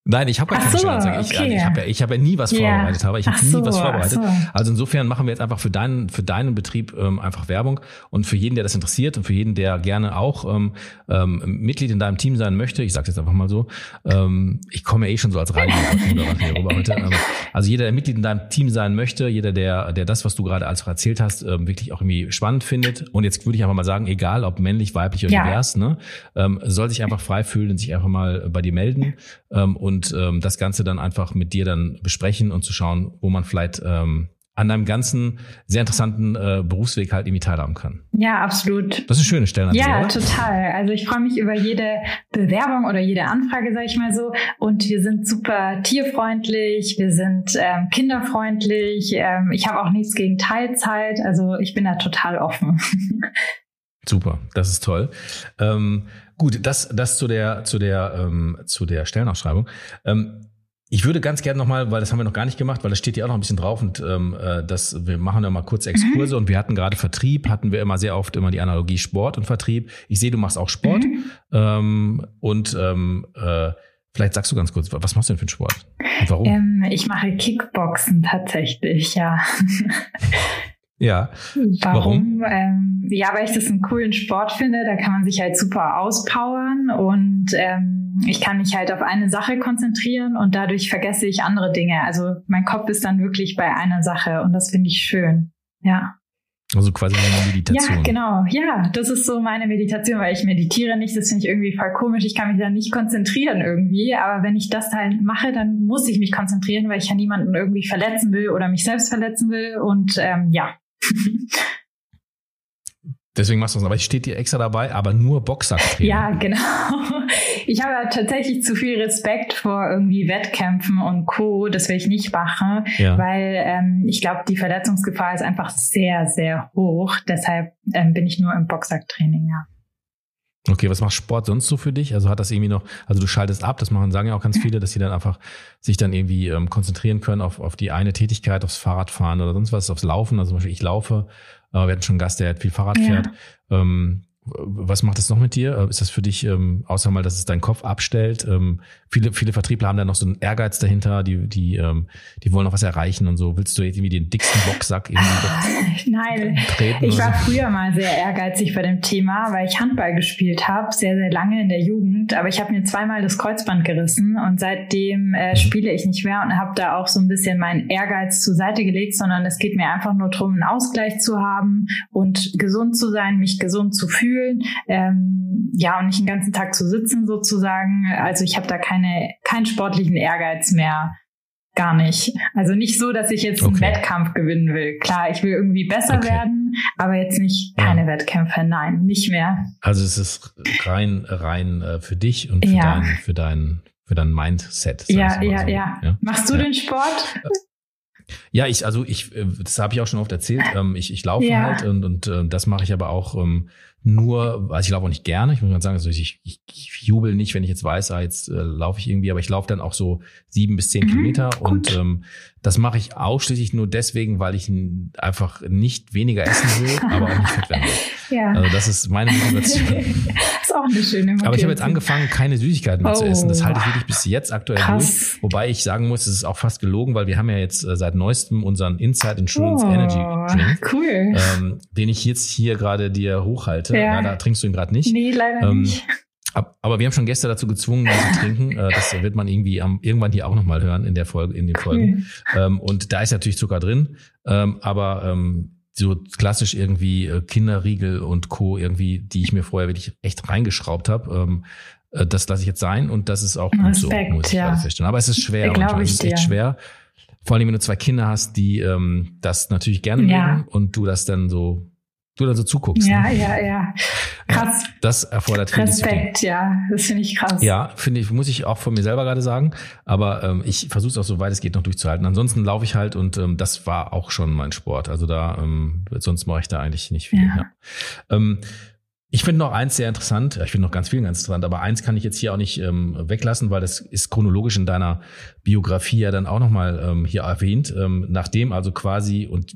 Nein, ich habe gar keine so, Stellenanzeige. Ich, okay. ich habe ja, ich hab ja nie was vorbereitet, aber ich habe nie so, was vorbereitet. So. Also insofern machen wir jetzt einfach für deinen, für deinen Betrieb ähm, einfach Werbung und für jeden, der das interessiert und für jeden, der gerne auch ähm, ähm, Mitglied in deinem Team sein möchte. Ich sage jetzt einfach mal so. Ähm, ich komme ja eh schon so als Radiomoderator hier rüber heute. Ähm, also jeder, der Mitglied in deinem Team sein möchte, jeder, der, der das, was du gerade als erzählt hast, ähm, wirklich auch irgendwie spannend findet. Und jetzt würde ich einfach mal sagen, egal ob männlich, weiblich oder ja. divers, ne, ähm, soll sich einfach frei fühlen und sich einfach mal bei dir melden. Ähm, und und ähm, das Ganze dann einfach mit dir dann besprechen und zu schauen, wo man vielleicht ähm, an einem ganzen sehr interessanten äh, Berufsweg halt irgendwie teilhaben kann. Ja, absolut. Das ist eine schöne Stelle. Ja, oder? total. Also ich freue mich über jede Bewerbung oder jede Anfrage, sage ich mal so. Und wir sind super tierfreundlich, wir sind ähm, kinderfreundlich. Ähm, ich habe auch nichts gegen Teilzeit. Also ich bin da total offen. Super, das ist toll. Ähm, gut, das, das zu der, zu der, ähm, zu der Stellenausschreibung. Ähm, ich würde ganz gerne nochmal, weil das haben wir noch gar nicht gemacht, weil das steht hier auch noch ein bisschen drauf und ähm, äh, das, wir machen ja mal kurz Exkurse mhm. und wir hatten gerade Vertrieb, hatten wir immer sehr oft immer die Analogie Sport und Vertrieb. Ich sehe, du machst auch Sport mhm. ähm, und ähm, äh, vielleicht sagst du ganz kurz, was machst du denn für einen Sport und warum? Ähm, ich mache Kickboxen tatsächlich, ja. Ja. Warum? Warum? Ähm, ja, weil ich das einen coolen Sport finde. Da kann man sich halt super auspowern und ähm, ich kann mich halt auf eine Sache konzentrieren und dadurch vergesse ich andere Dinge. Also mein Kopf ist dann wirklich bei einer Sache und das finde ich schön. Ja. Also quasi eine Meditation. Ja, genau. Ja, das ist so meine Meditation, weil ich meditiere nicht. Das finde ich irgendwie voll komisch. Ich kann mich da nicht konzentrieren irgendwie. Aber wenn ich das halt mache, dann muss ich mich konzentrieren, weil ich ja niemanden irgendwie verletzen will oder mich selbst verletzen will. Und ähm, ja, Deswegen machst du es. Aber ich steht dir extra dabei, aber nur Boxsacktraining. Ja, genau. Ich habe ja tatsächlich zu viel Respekt vor irgendwie Wettkämpfen und Co. Das will ich nicht machen, ja. weil ähm, ich glaube, die Verletzungsgefahr ist einfach sehr, sehr hoch. Deshalb ähm, bin ich nur im Boxsacktraining, ja. Okay, was macht Sport sonst so für dich? Also hat das irgendwie noch, also du schaltest ab, das machen, sagen ja auch ganz viele, dass sie dann einfach sich dann irgendwie ähm, konzentrieren können auf, auf die eine Tätigkeit, aufs Fahrradfahren oder sonst was, aufs Laufen. Also zum Beispiel ich laufe, äh, wir hatten schon einen Gast, der viel Fahrrad ja. fährt. Ähm, was macht das noch mit dir? Ist das für dich, ähm, außer mal, dass es deinen Kopf abstellt? Ähm, viele, viele Vertriebler haben da noch so einen Ehrgeiz dahinter, die, die, ähm, die wollen noch was erreichen und so. Willst du jetzt irgendwie den dicksten Boxsack irgendwie Nein, ich war so? früher mal sehr ehrgeizig bei dem Thema, weil ich Handball gespielt habe, sehr, sehr lange in der Jugend. Aber ich habe mir zweimal das Kreuzband gerissen und seitdem äh, mhm. spiele ich nicht mehr und habe da auch so ein bisschen meinen Ehrgeiz zur Seite gelegt, sondern es geht mir einfach nur darum, einen Ausgleich zu haben und gesund zu sein, mich gesund zu fühlen fühlen. Ähm, ja, und nicht den ganzen Tag zu sitzen sozusagen. Also ich habe da keine, keinen sportlichen Ehrgeiz mehr. Gar nicht. Also nicht so, dass ich jetzt okay. einen Wettkampf gewinnen will. Klar, ich will irgendwie besser okay. werden, aber jetzt nicht keine ja. Wettkämpfe. Nein, nicht mehr. Also es ist rein, rein äh, für dich und für ja. dein, für dein, für dein Mindset. Ja, ja, so. ja, ja, Machst du den Sport? Ja, ich, also ich, äh, das habe ich auch schon oft erzählt. Ähm, ich, ich laufe ja. halt und, und äh, das mache ich aber auch ähm, nur, also ich laufe auch nicht gerne. Ich muss mal sagen, also ich, ich, ich jubel nicht, wenn ich jetzt weiß, ah, jetzt äh, laufe ich irgendwie, aber ich laufe dann auch so sieben bis zehn mhm, Kilometer gut. und ähm, das mache ich ausschließlich nur deswegen, weil ich einfach nicht weniger essen will, aber auch nicht fett werden will. Ja. Also das ist meine Motivation. ist auch eine schöne Motivation. Aber ich habe jetzt angefangen, keine Süßigkeiten mehr oh. zu essen. Das halte ich wirklich bis jetzt aktuell Krass. durch. Wobei ich sagen muss, es ist auch fast gelogen, weil wir haben ja jetzt äh, seit neuestem unseren Inside Insurance oh, Energy Drink, cool. ähm, den ich jetzt hier gerade dir hochhalte. Ja. ja. da trinkst du ihn gerade nicht. Nee, leider ähm, nicht. Aber wir haben schon Gäste dazu gezwungen, zu trinken. Äh, das wird man irgendwie am, irgendwann hier auch nochmal hören in der Folge, in den Folgen. Mhm. Und da ist natürlich Zucker drin. Ähm, aber ähm, so klassisch irgendwie äh, Kinderriegel und Co. irgendwie, die ich mir vorher wirklich echt reingeschraubt habe. Äh, das lasse ich jetzt sein und das ist auch gut Respekt, so, muss ich ja. feststellen. Aber es ist schwer. Glaube ich es ist echt schwer. Vor allem, wenn du zwei Kinder hast, die ähm, das natürlich gerne ja. mögen und du das dann so du dann so zuguckst. Ja, ne? ja, ja. Krass. Das erfordert viel Respekt, ja. Das finde ich krass. Ja, finde ich, muss ich auch von mir selber gerade sagen. Aber ähm, ich versuche es auch so weit es geht noch durchzuhalten. Ansonsten laufe ich halt und ähm, das war auch schon mein Sport. Also da, ähm, sonst mache ich da eigentlich nicht viel. Ja. ja. Ähm, ich finde noch eins sehr interessant, ich finde noch ganz viel ganz interessant, aber eins kann ich jetzt hier auch nicht ähm, weglassen, weil das ist chronologisch in deiner Biografie ja dann auch nochmal ähm, hier erwähnt, ähm, nachdem also quasi, und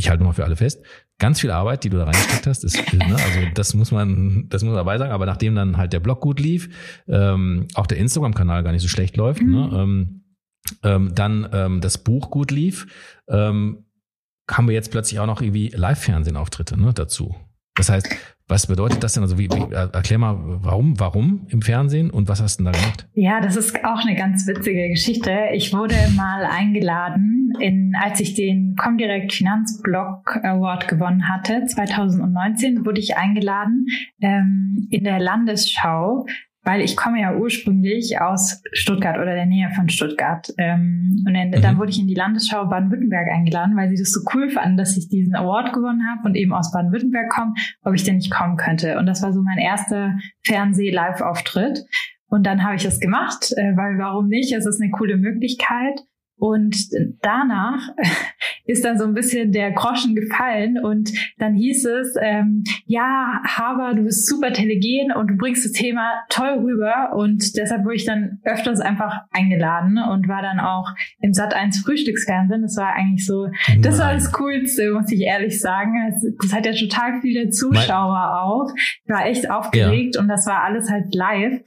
ich halte nochmal für alle fest, ganz viel Arbeit, die du da reingesteckt hast, ist, ne, also das muss man, das muss man dabei sagen, aber nachdem dann halt der Blog gut lief, ähm, auch der Instagram-Kanal gar nicht so schlecht läuft, ne, mhm. ne, ähm, ähm, dann ähm, das Buch gut lief, ähm, haben wir jetzt plötzlich auch noch irgendwie Live-Fernsehen-Auftritte ne, dazu. Das heißt, was bedeutet das denn? Also wie, wie, erklär mal, warum, warum im Fernsehen und was hast du denn da gemacht? Ja, das ist auch eine ganz witzige Geschichte. Ich wurde mal eingeladen, in, als ich den Comdirect Finanzblog Award gewonnen hatte, 2019, wurde ich eingeladen ähm, in der Landesschau weil ich komme ja ursprünglich aus Stuttgart oder der Nähe von Stuttgart. Ähm, und dann, mhm. dann, wurde ich in die Landesschau Baden-Württemberg eingeladen, weil sie das so cool fanden, dass ich diesen Award gewonnen habe und eben aus Baden-Württemberg komme, ob ich denn nicht kommen könnte. Und das war so mein erster Fernseh-Live-Auftritt. Und dann habe ich das gemacht, äh, weil warum nicht? Es ist eine coole Möglichkeit. Und danach ist dann so ein bisschen der Groschen gefallen und dann hieß es, ähm, ja, Haber, du bist super telegen und du bringst das Thema toll rüber und deshalb wurde ich dann öfters einfach eingeladen und war dann auch im Sat 1 Frühstücksfernsehen. Das war eigentlich so, Nein. das war das Coolste, muss ich ehrlich sagen. Das, hat ja total viele Zuschauer mein auch. Ich war echt aufgeregt ja. und das war alles halt live.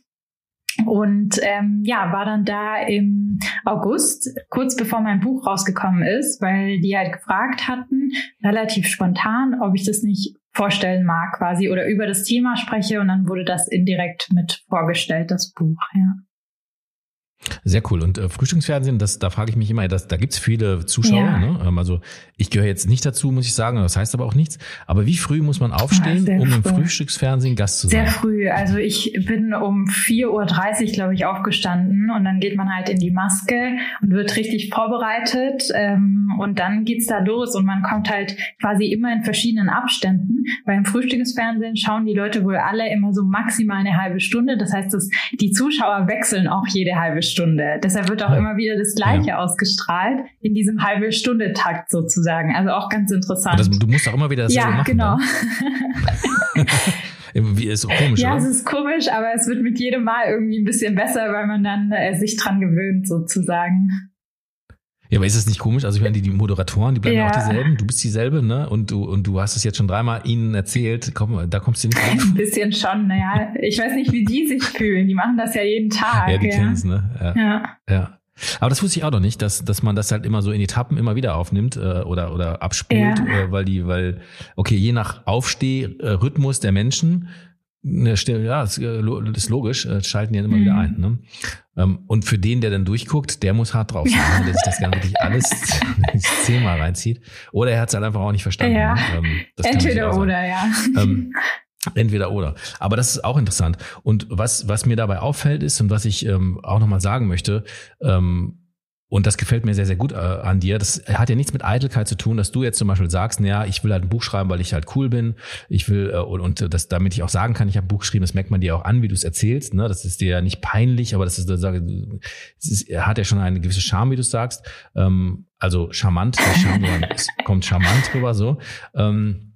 Und ähm, ja, war dann da im August, kurz bevor mein Buch rausgekommen ist, weil die halt gefragt hatten, relativ spontan, ob ich das nicht vorstellen mag quasi oder über das Thema spreche und dann wurde das indirekt mit vorgestellt, das Buch, ja. Sehr cool. Und äh, Frühstücksfernsehen, das, da frage ich mich immer, das, da gibt's viele Zuschauer. Ja. Ne? Ähm, also ich gehöre jetzt nicht dazu, muss ich sagen. Das heißt aber auch nichts. Aber wie früh muss man aufstehen, ja, um früh. im Frühstücksfernsehen Gast zu sein? Sehr früh. Also ich bin um 4.30 Uhr, glaube ich, aufgestanden und dann geht man halt in die Maske und wird richtig vorbereitet. Ähm, und dann geht's da los und man kommt halt quasi immer in verschiedenen Abständen. Beim Frühstücksfernsehen schauen die Leute wohl alle immer so maximal eine halbe Stunde. Das heißt, dass die Zuschauer wechseln auch jede halbe Stunde. Stunde. Deshalb wird auch immer wieder das Gleiche ja. ausgestrahlt in diesem halbe Stunde Takt sozusagen. Also auch ganz interessant. Das, du musst auch immer wieder das ja, machen. Ja, genau. Wie ist komisch, Ja, oder? es ist komisch, aber es wird mit jedem Mal irgendwie ein bisschen besser, weil man dann äh, sich dran gewöhnt sozusagen. Ja, aber ist es nicht komisch? Also ich meine, die, die Moderatoren, die bleiben ja. auch dieselben. Du bist dieselbe, ne? Und du und du hast es jetzt schon dreimal ihnen erzählt. Komm, da kommst du nicht rein. Ein bisschen schon, naja. Ich weiß nicht, wie die sich fühlen. Die machen das ja jeden Tag. Ja, die ja. kennen es, ne? Ja. ja. ja. Aber das wusste ich auch noch nicht, dass, dass man das halt immer so in Etappen immer wieder aufnimmt äh, oder, oder abspult, ja. äh, weil die, weil, okay, je nach Aufstehrhythmus der Menschen ja, das äh, ist logisch, äh, schalten die dann immer mhm. wieder ein. Ne? Ähm, und für den, der dann durchguckt, der muss hart drauf sein, ja. der sich das Ganze wirklich alles zehnmal reinzieht. Oder er hat es halt einfach auch nicht verstanden. Ja. Ne? Ähm, Entweder oder, ja. Ähm, Entweder oder. Aber das ist auch interessant. Und was, was mir dabei auffällt ist und was ich ähm, auch nochmal sagen möchte, ähm, und das gefällt mir sehr, sehr gut äh, an dir. Das hat ja nichts mit Eitelkeit zu tun, dass du jetzt zum Beispiel sagst, naja, ich will halt ein Buch schreiben, weil ich halt cool bin. Ich will, äh, und, und das, damit ich auch sagen kann, ich habe ein Buch geschrieben, das merkt man dir auch an, wie du es erzählst. Ne? Das ist dir ja nicht peinlich, aber das ist, das ist, hat ja schon eine gewisse Charme, wie du sagst. Ähm, also charmant, nicht Charme, es kommt charmant rüber so. Ähm,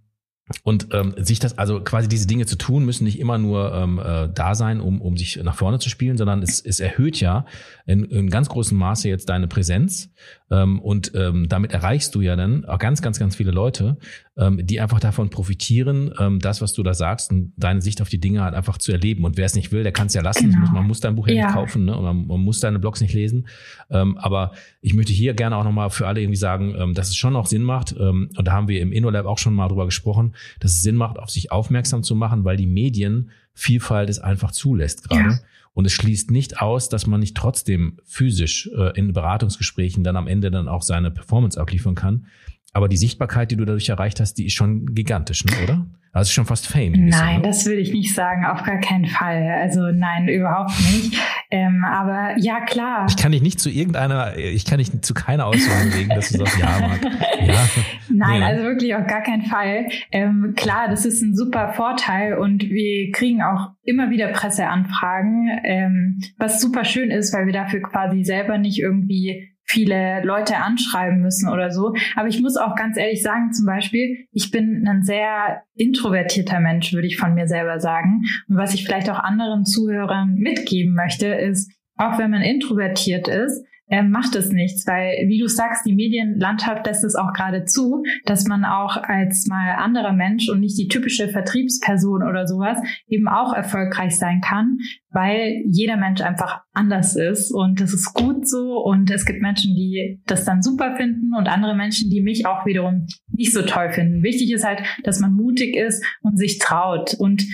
und ähm, sich das, also quasi diese Dinge zu tun, müssen nicht immer nur ähm, äh, da sein, um, um sich nach vorne zu spielen, sondern es, es erhöht ja in, in ganz großem Maße jetzt deine Präsenz. Ähm, und ähm, damit erreichst du ja dann auch ganz, ganz, ganz viele Leute, ähm, die einfach davon profitieren, ähm, das, was du da sagst und deine Sicht auf die Dinge halt einfach zu erleben. Und wer es nicht will, der kann es ja lassen. Genau. Muss, man muss dein Buch ja, nicht kaufen ne? und man, man, muss deine Blogs nicht lesen. Ähm, aber ich möchte hier gerne auch nochmal für alle irgendwie sagen, ähm, dass es schon auch Sinn macht. Ähm, und da haben wir im InnoLab auch schon mal drüber gesprochen, dass es Sinn macht, auf sich aufmerksam zu machen, weil die Medien Vielfalt es einfach zulässt gerade. Ja. Und es schließt nicht aus, dass man nicht trotzdem physisch äh, in Beratungsgesprächen dann am Ende dann auch seine Performance abliefern kann. Aber die Sichtbarkeit, die du dadurch erreicht hast, die ist schon gigantisch, ne, oder? Also schon fast Fame. Nein, bisschen, ne? das würde ich nicht sagen, auf gar keinen Fall. Also nein, überhaupt nicht. Ähm, aber ja, klar. Ich kann dich nicht zu irgendeiner, ich kann dich zu keiner Aussage legen, dass du sagst, ja, Marc. Ja. Nein, nee. also wirklich auf gar keinen Fall. Ähm, klar, das ist ein super Vorteil und wir kriegen auch immer wieder Presseanfragen, ähm, was super schön ist, weil wir dafür quasi selber nicht irgendwie viele Leute anschreiben müssen oder so. Aber ich muss auch ganz ehrlich sagen, zum Beispiel, ich bin ein sehr introvertierter Mensch, würde ich von mir selber sagen. Und was ich vielleicht auch anderen Zuhörern mitgeben möchte, ist, auch wenn man introvertiert ist, äh, macht es nichts, weil, wie du sagst, die Medienlandschaft lässt es auch gerade zu, dass man auch als mal anderer Mensch und nicht die typische Vertriebsperson oder sowas eben auch erfolgreich sein kann, weil jeder Mensch einfach anders ist. Und das ist gut so. Und es gibt Menschen, die das dann super finden und andere Menschen, die mich auch wiederum nicht so toll finden. Wichtig ist halt, dass man mutig ist und sich traut. Und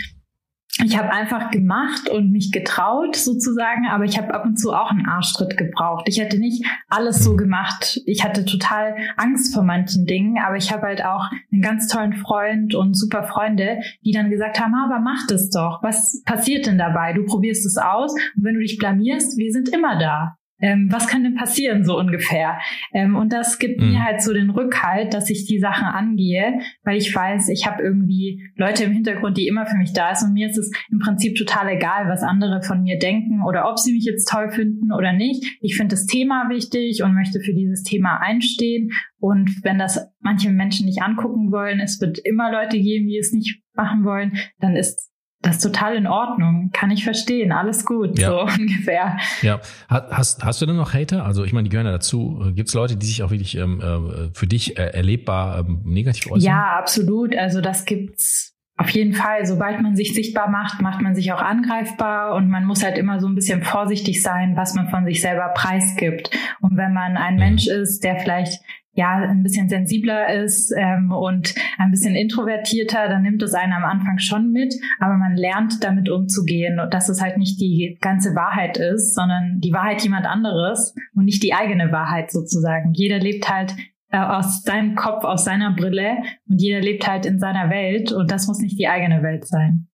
ich habe einfach gemacht und mich getraut sozusagen, aber ich habe ab und zu auch einen Arschtritt gebraucht. Ich hätte nicht alles so gemacht. Ich hatte total Angst vor manchen Dingen, aber ich habe halt auch einen ganz tollen Freund und super Freunde, die dann gesagt haben, aber mach das doch. Was passiert denn dabei? Du probierst es aus und wenn du dich blamierst, wir sind immer da. Ähm, was kann denn passieren, so ungefähr. Ähm, und das gibt mhm. mir halt so den Rückhalt, dass ich die Sachen angehe, weil ich weiß, ich habe irgendwie Leute im Hintergrund, die immer für mich da ist und mir ist es im Prinzip total egal, was andere von mir denken oder ob sie mich jetzt toll finden oder nicht. Ich finde das Thema wichtig und möchte für dieses Thema einstehen. Und wenn das manche Menschen nicht angucken wollen, es wird immer Leute geben, die es nicht machen wollen, dann ist das ist total in Ordnung. Kann ich verstehen. Alles gut, ja. so ungefähr. Ja. Hast, hast du denn noch Hater? Also ich meine, die gehören ja dazu. Gibt es Leute, die sich auch wirklich ähm, äh, für dich äh, erlebbar ähm, negativ äußern? Ja, absolut. Also das gibt's auf jeden Fall. Sobald man sich sichtbar macht, macht man sich auch angreifbar und man muss halt immer so ein bisschen vorsichtig sein, was man von sich selber preisgibt. Und wenn man ein mhm. Mensch ist, der vielleicht ja ein bisschen sensibler ist ähm, und ein bisschen introvertierter, dann nimmt es einen am Anfang schon mit, aber man lernt damit umzugehen und dass es halt nicht die ganze Wahrheit ist, sondern die Wahrheit jemand anderes und nicht die eigene Wahrheit sozusagen. Jeder lebt halt äh, aus seinem Kopf, aus seiner Brille und jeder lebt halt in seiner Welt und das muss nicht die eigene Welt sein.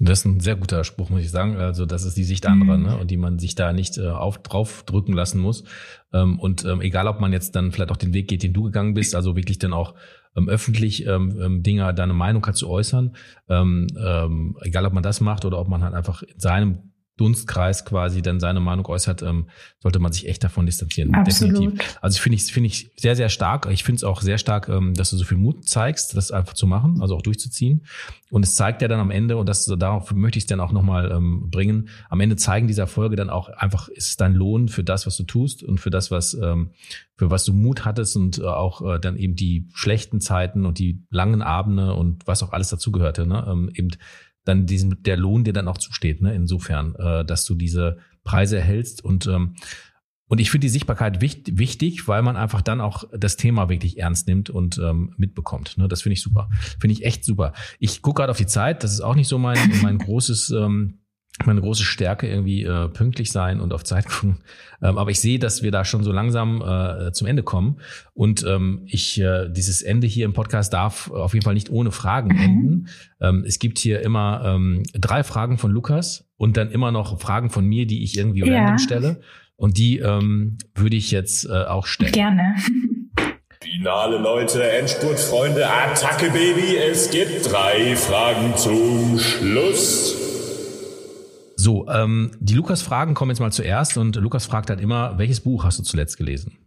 Das ist ein sehr guter Spruch, muss ich sagen. Also das ist die Sicht anderer, mhm. ne? und die man sich da nicht äh, auf, drauf drücken lassen muss. Ähm, und ähm, egal, ob man jetzt dann vielleicht auch den Weg geht, den du gegangen bist, also wirklich dann auch ähm, öffentlich ähm, ähm, Dinge, deine Meinung hat zu äußern, ähm, ähm, egal ob man das macht oder ob man halt einfach in seinem Dunstkreis quasi dann seine Meinung äußert, ähm, sollte man sich echt davon distanzieren. Absolut. Definitiv. Also finde ich, finde ich sehr, sehr stark. Ich finde es auch sehr stark, ähm, dass du so viel Mut zeigst, das einfach zu machen, also auch durchzuziehen. Und es zeigt ja dann am Ende, und das darauf möchte ich es dann auch nochmal ähm, bringen, am Ende zeigen dieser Folge dann auch einfach, ist dein Lohn für das, was du tust und für das, was, ähm, für was du Mut hattest und äh, auch äh, dann eben die schlechten Zeiten und die langen Abende und was auch alles dazugehörte, ne? ähm, eben dann diesen, der Lohn dir dann auch zusteht, ne? insofern, äh, dass du diese Preise erhältst und ähm, und ich finde die Sichtbarkeit wichtig, wichtig, weil man einfach dann auch das Thema wirklich ernst nimmt und ähm, mitbekommt. Ne? Das finde ich super. Finde ich echt super. Ich gucke gerade auf die Zeit. Das ist auch nicht so mein, mein großes ähm, meine große Stärke irgendwie äh, pünktlich sein und auf Zeit gucken. Ähm, aber ich sehe, dass wir da schon so langsam äh, zum Ende kommen. Und ähm, ich, äh, dieses Ende hier im Podcast darf auf jeden Fall nicht ohne Fragen mhm. enden. Ähm, es gibt hier immer ähm, drei Fragen von Lukas und dann immer noch Fragen von mir, die ich irgendwie ja. random stelle. Und die ähm, würde ich jetzt äh, auch stellen. Gerne. Finale Leute, Endspurt Freunde, Attacke Baby, es gibt drei Fragen zum Schluss. So, ähm, die Lukas-Fragen kommen jetzt mal zuerst und Lukas fragt halt immer, welches Buch hast du zuletzt gelesen?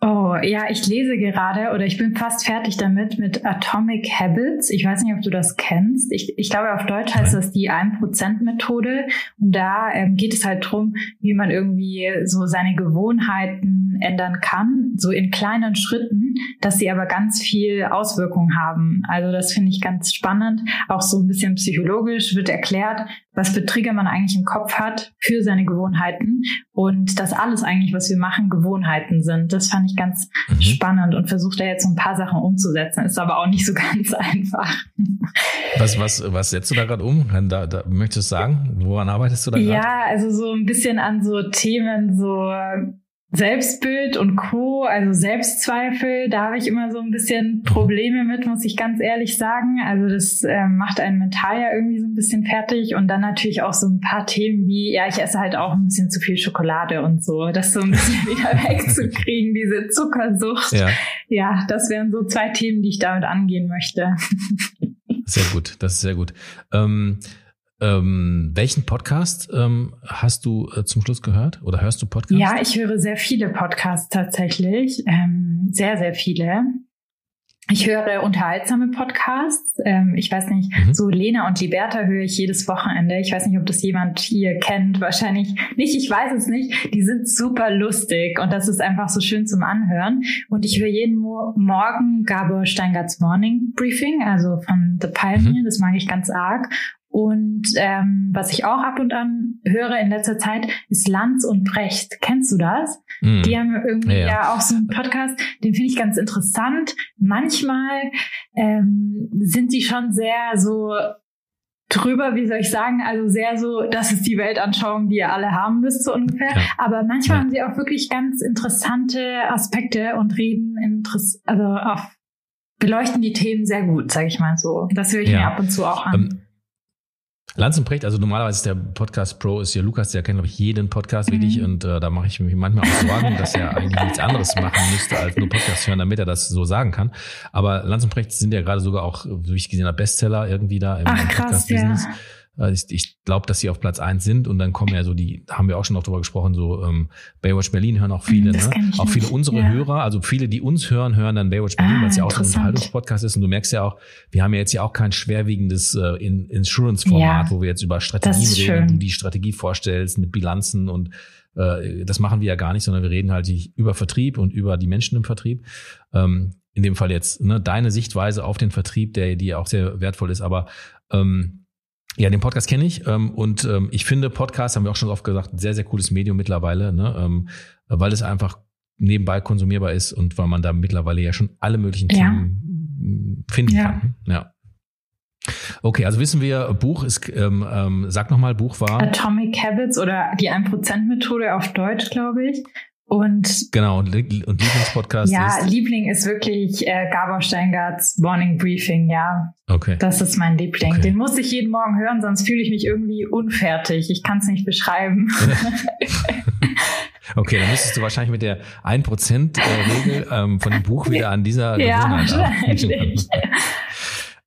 Oh, ja, ich lese gerade oder ich bin fast fertig damit mit Atomic Habits. Ich weiß nicht, ob du das kennst. Ich, ich glaube, auf Deutsch heißt das die 1%-Methode. Und da ähm, geht es halt drum, wie man irgendwie so seine Gewohnheiten ändern kann, so in kleinen Schritten, dass sie aber ganz viel Auswirkungen haben. Also das finde ich ganz spannend. Auch so ein bisschen psychologisch wird erklärt, was für Trigger man eigentlich im Kopf hat für seine Gewohnheiten und dass alles eigentlich, was wir machen, Gewohnheiten sind. Das fand ich ganz mhm. spannend und versuche da jetzt so ein paar Sachen umzusetzen. Ist aber auch nicht so ganz einfach. Was, was, was setzt du da gerade um? Da, da, möchtest du sagen, woran arbeitest du da gerade? Ja, also so ein bisschen an so Themen, so Selbstbild und Co., also Selbstzweifel, da habe ich immer so ein bisschen Probleme mit, muss ich ganz ehrlich sagen. Also das äh, macht einen mental ja irgendwie so ein bisschen fertig und dann natürlich auch so ein paar Themen wie, ja, ich esse halt auch ein bisschen zu viel Schokolade und so, das so ein bisschen wieder wegzukriegen, diese Zuckersucht. Ja. ja, das wären so zwei Themen, die ich damit angehen möchte. Sehr gut, das ist sehr gut. Ähm, ähm, welchen Podcast ähm, hast du äh, zum Schluss gehört oder hörst du Podcasts? Ja, ich höre sehr viele Podcasts tatsächlich, ähm, sehr, sehr viele. Ich höre unterhaltsame Podcasts. Ähm, ich weiß nicht, mhm. so Lena und Liberta höre ich jedes Wochenende. Ich weiß nicht, ob das jemand hier kennt. Wahrscheinlich nicht. Ich weiß es nicht. Die sind super lustig und das ist einfach so schön zum Anhören. Und ich höre jeden Mo Morgen Gabor Steingarts Morning Briefing, also von The Pioneer. Mhm. Das mag ich ganz arg. Und ähm, was ich auch ab und an höre in letzter Zeit, ist Lanz und Brecht. Kennst du das? Mm. Die haben irgendwie ja, ja. auch so einen Podcast, den finde ich ganz interessant. Manchmal ähm, sind die schon sehr so drüber, wie soll ich sagen, also sehr so, das ist die Weltanschauung, die ihr alle haben müsst, so ungefähr. Ja. Aber manchmal haben sie auch wirklich ganz interessante Aspekte und reden interess also auf beleuchten die Themen sehr gut, sage ich mal so. Das höre ich mir ab und zu auch an. Ähm Lanz und Precht, also normalerweise ist der Podcast Pro, ist ja Lukas, der kennt, glaube ich, jeden Podcast mhm. wirklich und äh, da mache ich mich manchmal auch Sorgen, dass er eigentlich nichts anderes machen müsste, als nur Podcast hören, damit er das so sagen kann. Aber Lanz und Precht sind ja gerade sogar auch, wie ich gesehen habe, Bestseller irgendwie da im, im Podcast-Business. Ja. Äh, ich, ich glaube, dass sie auf Platz eins sind und dann kommen ja so die, haben wir auch schon noch drüber gesprochen, so ähm, Baywatch Berlin hören auch viele, ne? Auch viele unserer ja. Hörer, also viele, die uns hören, hören dann Baywatch Berlin, ah, weil es ja auch ein Unterhaltungspodcast ist und du merkst ja auch, wir haben ja jetzt ja auch kein schwerwiegendes äh, in, Insurance-Format, ja. wo wir jetzt über Strategien reden, du die Strategie vorstellst mit Bilanzen und äh, das machen wir ja gar nicht, sondern wir reden halt über Vertrieb und über die Menschen im Vertrieb. Ähm, in dem Fall jetzt ne, deine Sichtweise auf den Vertrieb, der die auch sehr wertvoll ist, aber ähm, ja, den Podcast kenne ich ähm, und ähm, ich finde Podcast, haben wir auch schon oft gesagt, ein sehr, sehr cooles Medium mittlerweile, ne? ähm, weil es einfach nebenbei konsumierbar ist und weil man da mittlerweile ja schon alle möglichen ja. Themen finden ja. kann. Ja. Okay, also wissen wir, Buch ist, ähm, ähm, sag nochmal, Buch war Atomic Habits oder die 1%-Methode auf Deutsch, glaube ich. Und genau, und, und Lieblingspodcast ja, ist? Liebling ist wirklich äh, Gabor Steingarts Morning Briefing, ja. Okay. Das ist mein Liebling. Okay. Den muss ich jeden Morgen hören, sonst fühle ich mich irgendwie unfertig. Ich kann es nicht beschreiben. okay, dann müsstest du wahrscheinlich mit der 1%-Regel ähm, von dem Buch wieder an dieser ja, Gewohnheit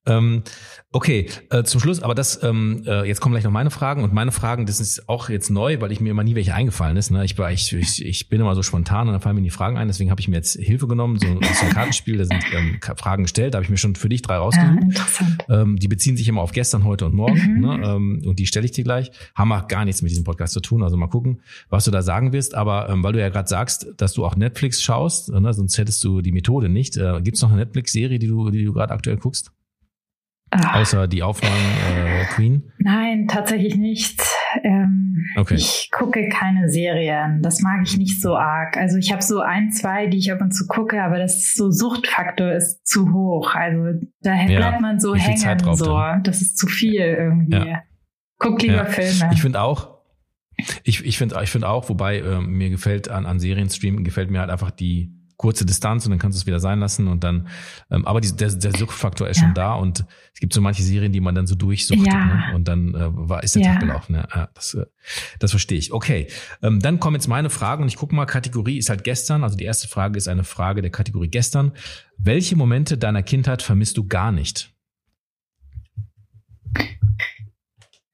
ähm, Okay, äh, zum Schluss, aber das, ähm, äh, jetzt kommen gleich noch meine Fragen und meine Fragen, das ist auch jetzt neu, weil ich mir immer nie welche eingefallen ist. Ne? Ich, war, ich, ich, ich bin immer so spontan und dann fallen mir die Fragen ein, deswegen habe ich mir jetzt Hilfe genommen, so, so ein Kartenspiel, da sind ähm, Fragen gestellt, da habe ich mir schon für dich drei rausgesucht. Ja, ähm, die beziehen sich immer auf gestern, heute und morgen mhm. ne? ähm, und die stelle ich dir gleich. Haben auch gar nichts mit diesem Podcast zu tun, also mal gucken, was du da sagen wirst. Aber ähm, weil du ja gerade sagst, dass du auch Netflix schaust, ne? sonst hättest du die Methode nicht. Äh, Gibt es noch eine Netflix-Serie, die du, die du gerade aktuell guckst? Ach. Außer die Aufnahmen äh, Queen? Nein, tatsächlich nicht. Ähm, okay. Ich gucke keine Serien. Das mag ich nicht so arg. Also ich habe so ein, zwei, die ich ab und zu gucke, aber das so Suchtfaktor ist zu hoch. Also da ja. bleibt man so hängen. So. Das ist zu viel irgendwie. Ja. Guck lieber ja. Filme. Ich finde auch, ich, ich finde ich finde auch, wobei äh, mir gefällt an, an Serienstreamen gefällt mir halt einfach die kurze Distanz und dann kannst du es wieder sein lassen und dann, ähm, aber die, der, der Suchtfaktor ist ja. schon da und es gibt so manche Serien, die man dann so durchsucht ja. ne? und dann äh, war, ist der ja. Tag gelaufen. Ja, ja das, äh, das verstehe ich. Okay, ähm, dann kommen jetzt meine Fragen und ich gucke mal, Kategorie ist halt gestern, also die erste Frage ist eine Frage der Kategorie gestern. Welche Momente deiner Kindheit vermisst du gar nicht?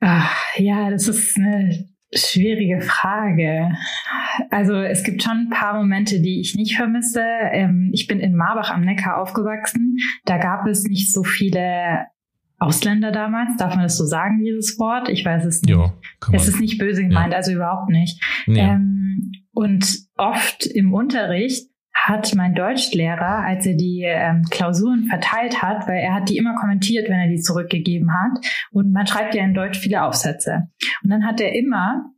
Ach, ja, das ist eine Schwierige Frage. Also es gibt schon ein paar Momente, die ich nicht vermisse. Ähm, ich bin in Marbach am Neckar aufgewachsen. Da gab es nicht so viele Ausländer damals. Darf man das so sagen, dieses Wort? Ich weiß es nicht. Ja, es ist nicht böse gemeint, ja. also überhaupt nicht. Ja. Ähm, und oft im Unterricht hat mein Deutschlehrer, als er die ähm, Klausuren verteilt hat, weil er hat die immer kommentiert, wenn er die zurückgegeben hat. Und man schreibt ja in Deutsch viele Aufsätze. Und dann hat er immer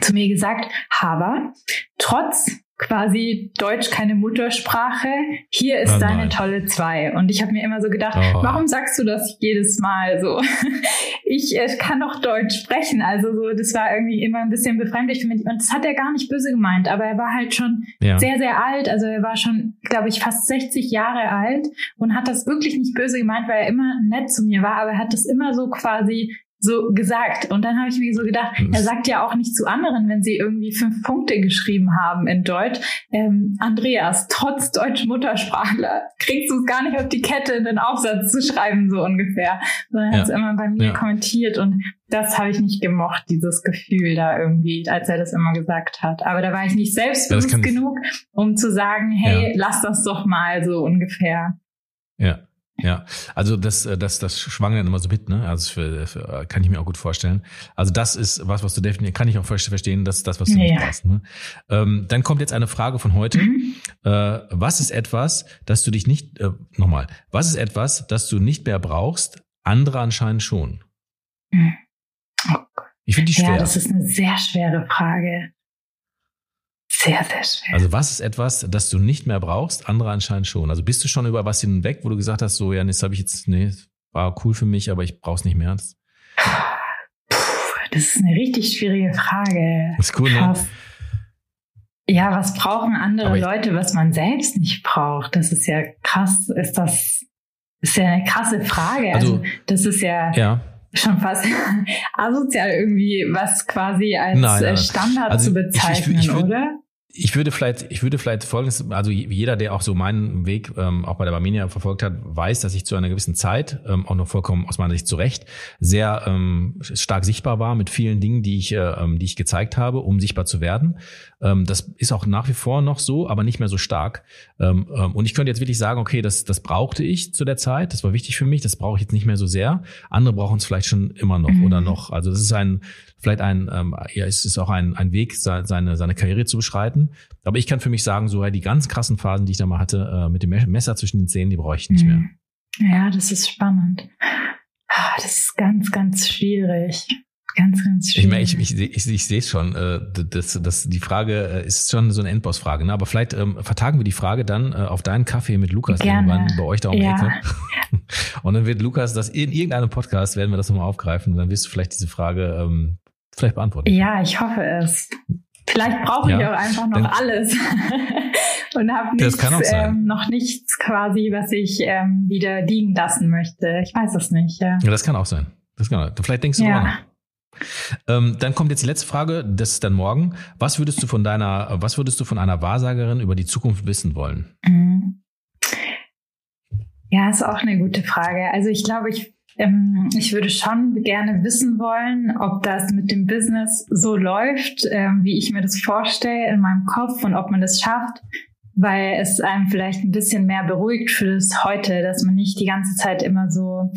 zu mir gesagt, Haber, trotz quasi Deutsch keine Muttersprache. Hier ist oh deine tolle zwei. Und ich habe mir immer so gedacht, oh. warum sagst du das jedes Mal so? ich äh, kann doch Deutsch sprechen. Also so, das war irgendwie immer ein bisschen befremdlich für mich. Und das hat er gar nicht böse gemeint, aber er war halt schon ja. sehr, sehr alt. Also er war schon, glaube ich, fast 60 Jahre alt und hat das wirklich nicht böse gemeint, weil er immer nett zu mir war, aber er hat das immer so quasi so gesagt. Und dann habe ich mir so gedacht, er sagt ja auch nicht zu anderen, wenn sie irgendwie fünf Punkte geschrieben haben in Deutsch. Ähm, Andreas, trotz deutsch Muttersprachler, kriegst du es gar nicht auf die Kette, einen Aufsatz zu schreiben, so ungefähr. Sondern er hat es immer bei mir ja. kommentiert und das habe ich nicht gemocht, dieses Gefühl da irgendwie, als er das immer gesagt hat. Aber da war ich nicht selbstbewusst ja, genug, um zu sagen, hey, ja. lass das doch mal so ungefähr. Ja. Ja, also das, äh, das, das schwang dann immer so mit, ne? Also für, für, kann ich mir auch gut vorstellen. Also das ist was, was du definitiv, kann ich auch verstehen, dass das, was du ja. nicht brauchst. Ne? Ähm, dann kommt jetzt eine Frage von heute. Mhm. Äh, was ist etwas, dass du dich nicht, äh, nochmal, was ist etwas, das du nicht mehr brauchst, andere anscheinend schon? Mhm. Oh. Ich finde die schwer. Ja, das ist eine sehr schwere Frage. Sehr, sehr schwer. Also was ist etwas, das du nicht mehr brauchst, andere anscheinend schon? Also bist du schon über was hinweg, wo du gesagt hast, so, ja, das habe ich jetzt, nee, war cool für mich, aber ich brauche es nicht mehr. Das, das ist eine richtig schwierige Frage. Das ist cool, ne? Krass. ne? Ja, was brauchen andere ich, Leute, was man selbst nicht braucht? Das ist ja krass, ist das, ist ja eine krasse Frage. Also, also das ist ja, ja schon fast asozial irgendwie, was quasi als nein, nein. Standard also zu bezeichnen, ich, ich, ich, oder? Ich würde vielleicht, ich würde vielleicht folgendes, also jeder, der auch so meinen Weg ähm, auch bei der Barmenia verfolgt hat, weiß, dass ich zu einer gewissen Zeit, ähm, auch noch vollkommen aus meiner Sicht zurecht, sehr ähm, stark sichtbar war mit vielen Dingen, die ich, äh, ähm, die ich gezeigt habe, um sichtbar zu werden. Ähm, das ist auch nach wie vor noch so, aber nicht mehr so stark. Ähm, ähm, und ich könnte jetzt wirklich sagen, okay, das, das brauchte ich zu der Zeit, das war wichtig für mich, das brauche ich jetzt nicht mehr so sehr. Andere brauchen es vielleicht schon immer noch mhm. oder noch. Also das ist ein, vielleicht ein, ähm, ja, es ist auch ein, ein Weg, seine, seine Karriere zu beschreiten. Aber ich kann für mich sagen, so ja, die ganz krassen Phasen, die ich da mal hatte, äh, mit dem Messer zwischen den Zähnen, die brauche ich nicht mehr. Mhm. Ja, das ist spannend. Ah, das ist ganz, ganz schwierig. Ganz, ganz schwierig. Ich, ich, ich, ich, ich sehe es schon. Äh, das, das, die Frage äh, ist schon so eine Endboss-Frage. Ne? Aber vielleicht ähm, vertagen wir die Frage dann äh, auf deinen Kaffee mit Lukas Gerne. irgendwann bei euch da um die ja. Ecke. Und dann wird Lukas das in irgendeinem Podcast, werden wir das nochmal aufgreifen. Und dann wirst du vielleicht diese Frage ähm, vielleicht beantworten. Ja, ich hoffe es. Vielleicht brauche ich ja, auch einfach noch alles und habe ähm, noch nichts quasi, was ich ähm, wieder liegen lassen möchte. Ich weiß es nicht. Ja, ja das kann auch sein. Das kann, vielleicht denkst du ja. auch noch. Ähm, dann kommt jetzt die letzte Frage, das ist dann morgen. Was würdest du von deiner, was würdest du von einer Wahrsagerin über die Zukunft wissen wollen? Mhm. Ja, ist auch eine gute Frage. Also ich glaube, ich ähm, ich würde schon gerne wissen wollen, ob das mit dem Business so läuft, ähm, wie ich mir das vorstelle in meinem Kopf und ob man das schafft, weil es einem vielleicht ein bisschen mehr beruhigt für das heute, dass man nicht die ganze Zeit immer so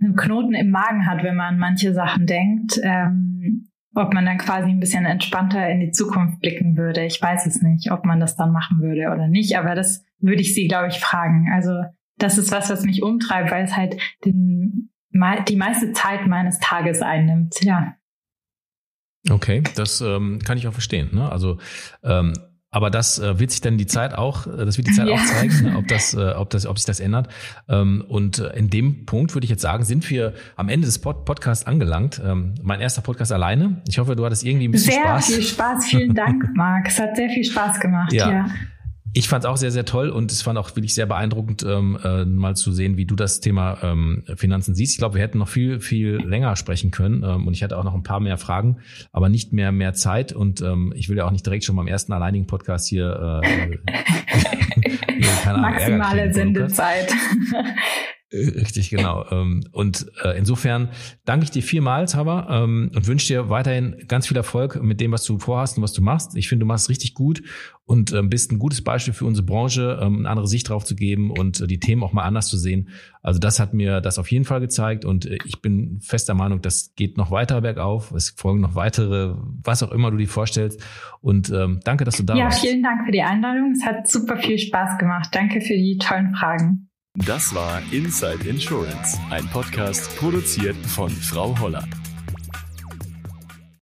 einen Knoten im Magen hat, wenn man manche Sachen denkt. Ähm, ob man dann quasi ein bisschen entspannter in die Zukunft blicken würde. Ich weiß es nicht, ob man das dann machen würde oder nicht, aber das würde ich sie, glaube ich, fragen. Also das ist was, was mich umtreibt, weil es halt den die meiste Zeit meines Tages einnimmt, ja. Okay, das ähm, kann ich auch verstehen. Ne? Also ähm, aber das äh, wird sich dann die Zeit auch, äh, das wird die Zeit ja. auch zeigen, ob das, äh, ob das, ob sich das ändert. Ähm, und äh, in dem Punkt würde ich jetzt sagen, sind wir am Ende des Pod Podcasts angelangt. Ähm, mein erster Podcast alleine. Ich hoffe, du hattest irgendwie ein bisschen sehr Spaß. Sehr viel Spaß. Vielen Dank, Marc. Es hat sehr viel Spaß gemacht. ja. ja. Ich fand es auch sehr, sehr toll und es fand auch wirklich sehr beeindruckend, ähm, äh, mal zu sehen, wie du das Thema ähm, Finanzen siehst. Ich glaube, wir hätten noch viel, viel länger sprechen können ähm, und ich hatte auch noch ein paar mehr Fragen, aber nicht mehr mehr Zeit und ähm, ich will ja auch nicht direkt schon beim ersten alleinigen Podcast hier, äh, Maximale Sendezeit. Richtig, genau. Ähm, und äh, insofern danke ich dir vielmals, Haber, ähm, und wünsche dir weiterhin ganz viel Erfolg mit dem, was du vorhast und was du machst. Ich finde, du machst richtig gut und ähm, bist ein gutes Beispiel für unsere Branche, eine andere Sicht drauf zu geben und äh, die Themen auch mal anders zu sehen. Also das hat mir das auf jeden Fall gezeigt und äh, ich bin fester Meinung, das geht noch weiter bergauf. Es folgen noch weitere, was auch immer du dir vorstellst. Und danke, dass du da ja, warst. Ja, vielen Dank für die Einladung. Es hat super viel Spaß gemacht. Danke für die tollen Fragen. Das war Inside Insurance, ein Podcast produziert von Frau Holler.